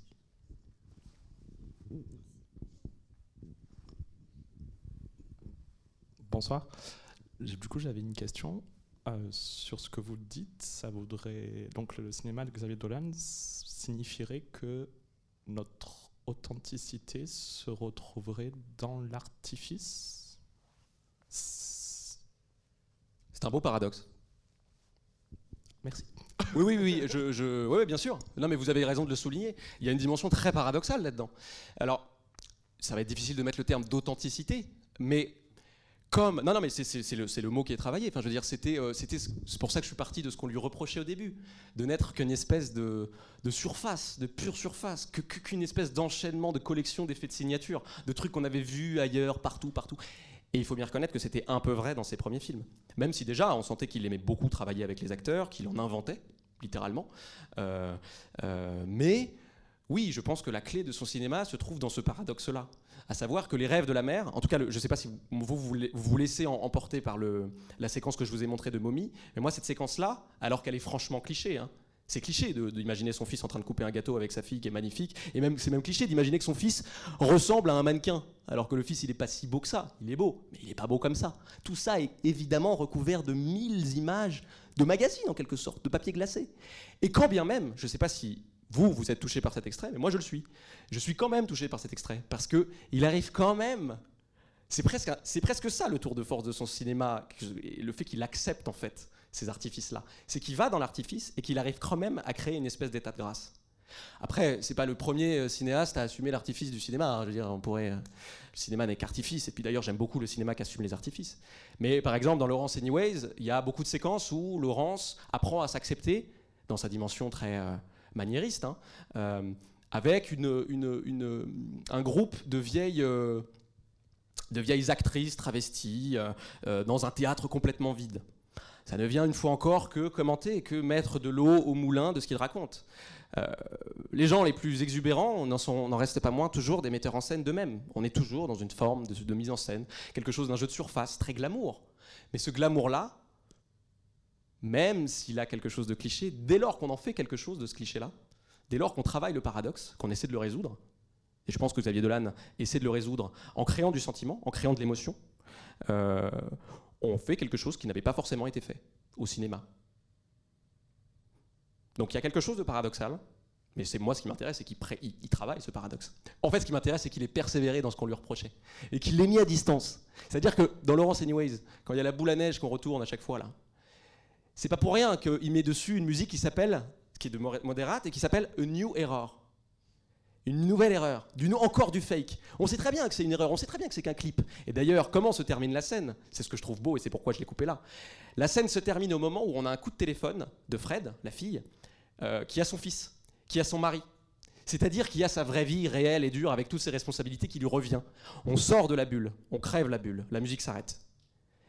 Speaker 19: Bonsoir. Du coup, j'avais une question euh, sur ce que vous dites. Ça voudrait donc le cinéma de Xavier Dolan signifierait que notre authenticité se retrouverait dans l'artifice?
Speaker 2: C'est un beau paradoxe.
Speaker 19: Merci.
Speaker 2: Oui, oui, oui, je, je- bien sûr. Non, mais vous avez raison de le souligner. Il y a une dimension très paradoxale là-dedans. Alors, ça va être difficile de mettre le terme d'authenticité, mais comme non, non, mais c'est- le, mot qui est travaillé. Enfin, je veux dire, c'était, euh, pour ça que je suis parti de ce qu'on lui reprochait au début, de n'être qu'une espèce de, de surface, de pure surface, qu'une espèce d'enchaînement de collection d'effets de signature, de trucs qu'on avait vus ailleurs, partout, partout. Et il faut bien reconnaître que c'était un peu vrai dans ses premiers films. Même si déjà, on sentait qu'il aimait beaucoup travailler avec les acteurs, qu'il en inventait, littéralement. Euh, euh, mais oui, je pense que la clé de son cinéma se trouve dans ce paradoxe-là. À savoir que les rêves de la mer, en tout cas, je ne sais pas si vous vous, vous, la- vous vous laissez emporter par la séquence que je vous ai montrée de Mommy, mais moi, cette séquence-là, alors qu'elle est franchement cliché, hein, c'est cliché d'imaginer son fils en train de couper un gâteau avec sa fille qui est magnifique, et même c'est même cliché d'imaginer que son fils ressemble à un mannequin, alors que le fils il n'est pas si beau que ça. Il est beau, mais il n'est pas beau comme ça. Tout ça est évidemment recouvert de mille images de magazines en quelque sorte, de papier glacé. Et quand bien même, je ne sais pas si vous vous êtes touché par cet extrait, mais moi je le suis. Je suis quand même touché par cet extrait parce que il arrive quand même. C'est presque, c'est presque ça le tour de force de son cinéma, le fait qu'il accepte en fait ces artifices-là. C'est qu'il va dans l'artifice et qu'il arrive quand même à créer une espèce d'état de grâce. Après, c'est pas le premier euh, cinéaste à assumer l'artifice du cinéma. hein. Je veux dire, on pourrait. euh, Le cinéma n'est qu'artifice. Et puis d'ailleurs, j'aime beaucoup le cinéma qui assume les artifices. Mais par exemple, dans Laurence Anyways, il y a beaucoup de séquences où Laurence apprend à s'accepter dans sa dimension très euh, maniériste, hein, euh, avec un groupe de vieilles. actrices travesties dans un théâtre complètement vide. Ça ne vient une fois encore que commenter et que mettre de l'eau au moulin de ce qu'il raconte. Euh, les gens les plus exubérants n'en restent pas moins toujours des metteurs en scène d'eux-mêmes. On est toujours dans une forme de, de mise en scène, quelque chose d'un jeu de surface, très glamour. Mais ce glamour-là, même s'il a quelque chose de cliché, dès lors qu'on en fait quelque chose de ce cliché-là, dès lors qu'on travaille le paradoxe, qu'on essaie de le résoudre, et je pense que Xavier Dolan essaie de le résoudre en créant du sentiment, en créant de l'émotion, euh, on fait quelque chose qui n'avait pas forcément été fait au cinéma. Donc il y a quelque chose de paradoxal, mais c'est moi ce qui m'intéresse, c'est qu'il travaille ce paradoxe. En fait, ce qui m'intéresse, c'est qu'il ait persévéré dans ce qu'on lui reprochait et qu'il l'ait mis à distance. C'est-à-dire que dans Laurence Anyways, quand il y a la boule à neige qu'on retourne à chaque fois là, c'est pas pour rien qu'il met dessus une musique qui s'appelle, qui est de mo- modérate et qui s'appelle A New Error. Une nouvelle erreur, encore du fake. On sait très bien que c'est une erreur, on sait très bien que c'est qu'un clip. Et d'ailleurs, comment se termine la scène? C'est ce que je trouve beau et c'est pourquoi je l'ai coupé là. La scène se termine au moment où on a un coup de téléphone de Fred, la fille, euh, qui a son fils, qui a son mari. C'est-à-dire qu'il y a sa vraie vie réelle et dure avec toutes ses responsabilités qui lui revient. On sort de la bulle, on crève la bulle, la musique s'arrête.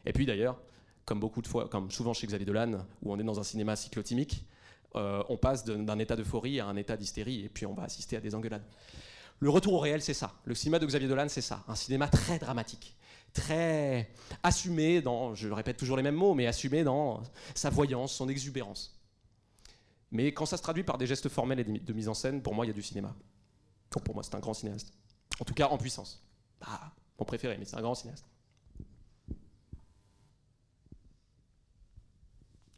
Speaker 2: Et puis d'ailleurs, comme beaucoup de fois, comme souvent chez Xavier Dolan, où on est dans un cinéma cyclotimique, euh, on passe d'un état d'euphorie à un état d'hystérie, et puis on va assister à des engueulades. Le retour au réel, c'est ça. Le cinéma de Xavier Dolan, c'est ça. Un cinéma très dramatique, très assumé dans, je répète toujours les mêmes mots, mais assumé dans sa voyance, son exubérance. Mais quand ça se traduit par des gestes formels et de mise en scène, pour moi, il y a du cinéma. Pour moi, c'est un grand cinéaste. En tout cas, en puissance. Pas mon préféré, mais c'est un grand cinéaste.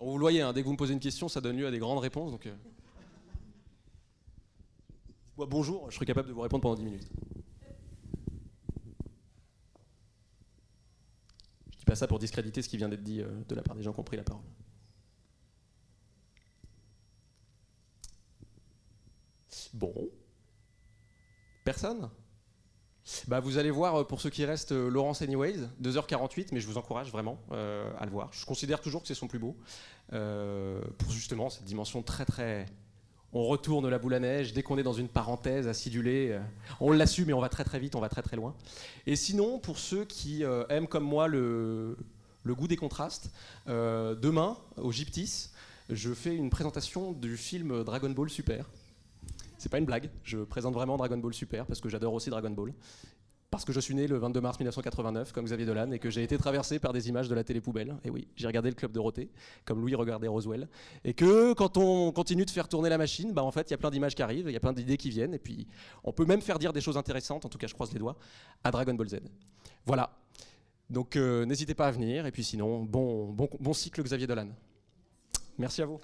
Speaker 2: Vous le voyez, hein, dès que vous me posez une question, ça donne lieu à des grandes réponses. Euh, bonjour, je serai capable de vous répondre pendant 10 minutes. Je dis pas ça pour discréditer ce qui vient d'être dit euh, de la part des gens qui ont pris la parole. Bon. Personne? Bah, Vous allez voir, euh, pour ceux qui restent, euh, Laurence Anyways, 2h48, mais je vous encourage vraiment euh, à le voir. Je considère toujours que c'est son plus beau, pour justement cette dimension très très... On retourne la boule à neige, dès qu'on est dans une parenthèse acidulée, on l'assume et on va très très vite, on va très très loin. Et sinon, pour ceux qui aiment comme moi le, le goût des contrastes, demain, au Gyptis, je fais une présentation du film Dragon Ball Super. C'est pas une blague, je présente vraiment Dragon Ball Super parce que j'adore aussi Dragon Ball. Parce que je suis né le 22 mars 1989, comme Xavier Dolan, et que j'ai été traversé par des images de la télé poubelle. Et oui, j'ai regardé le Club Dorothée, comme Louis regardait Roswell. Et que quand on continue de faire tourner la machine, bah en fait, il y a plein d'images qui arrivent, il y a plein d'idées qui viennent, et puis on peut même faire dire des choses intéressantes, en tout cas je croise les doigts, à Dragon Ball Z. Voilà. Donc euh, n'hésitez pas à venir, et puis sinon, bon, bon, bon cycle Xavier Dolan. Merci à vous.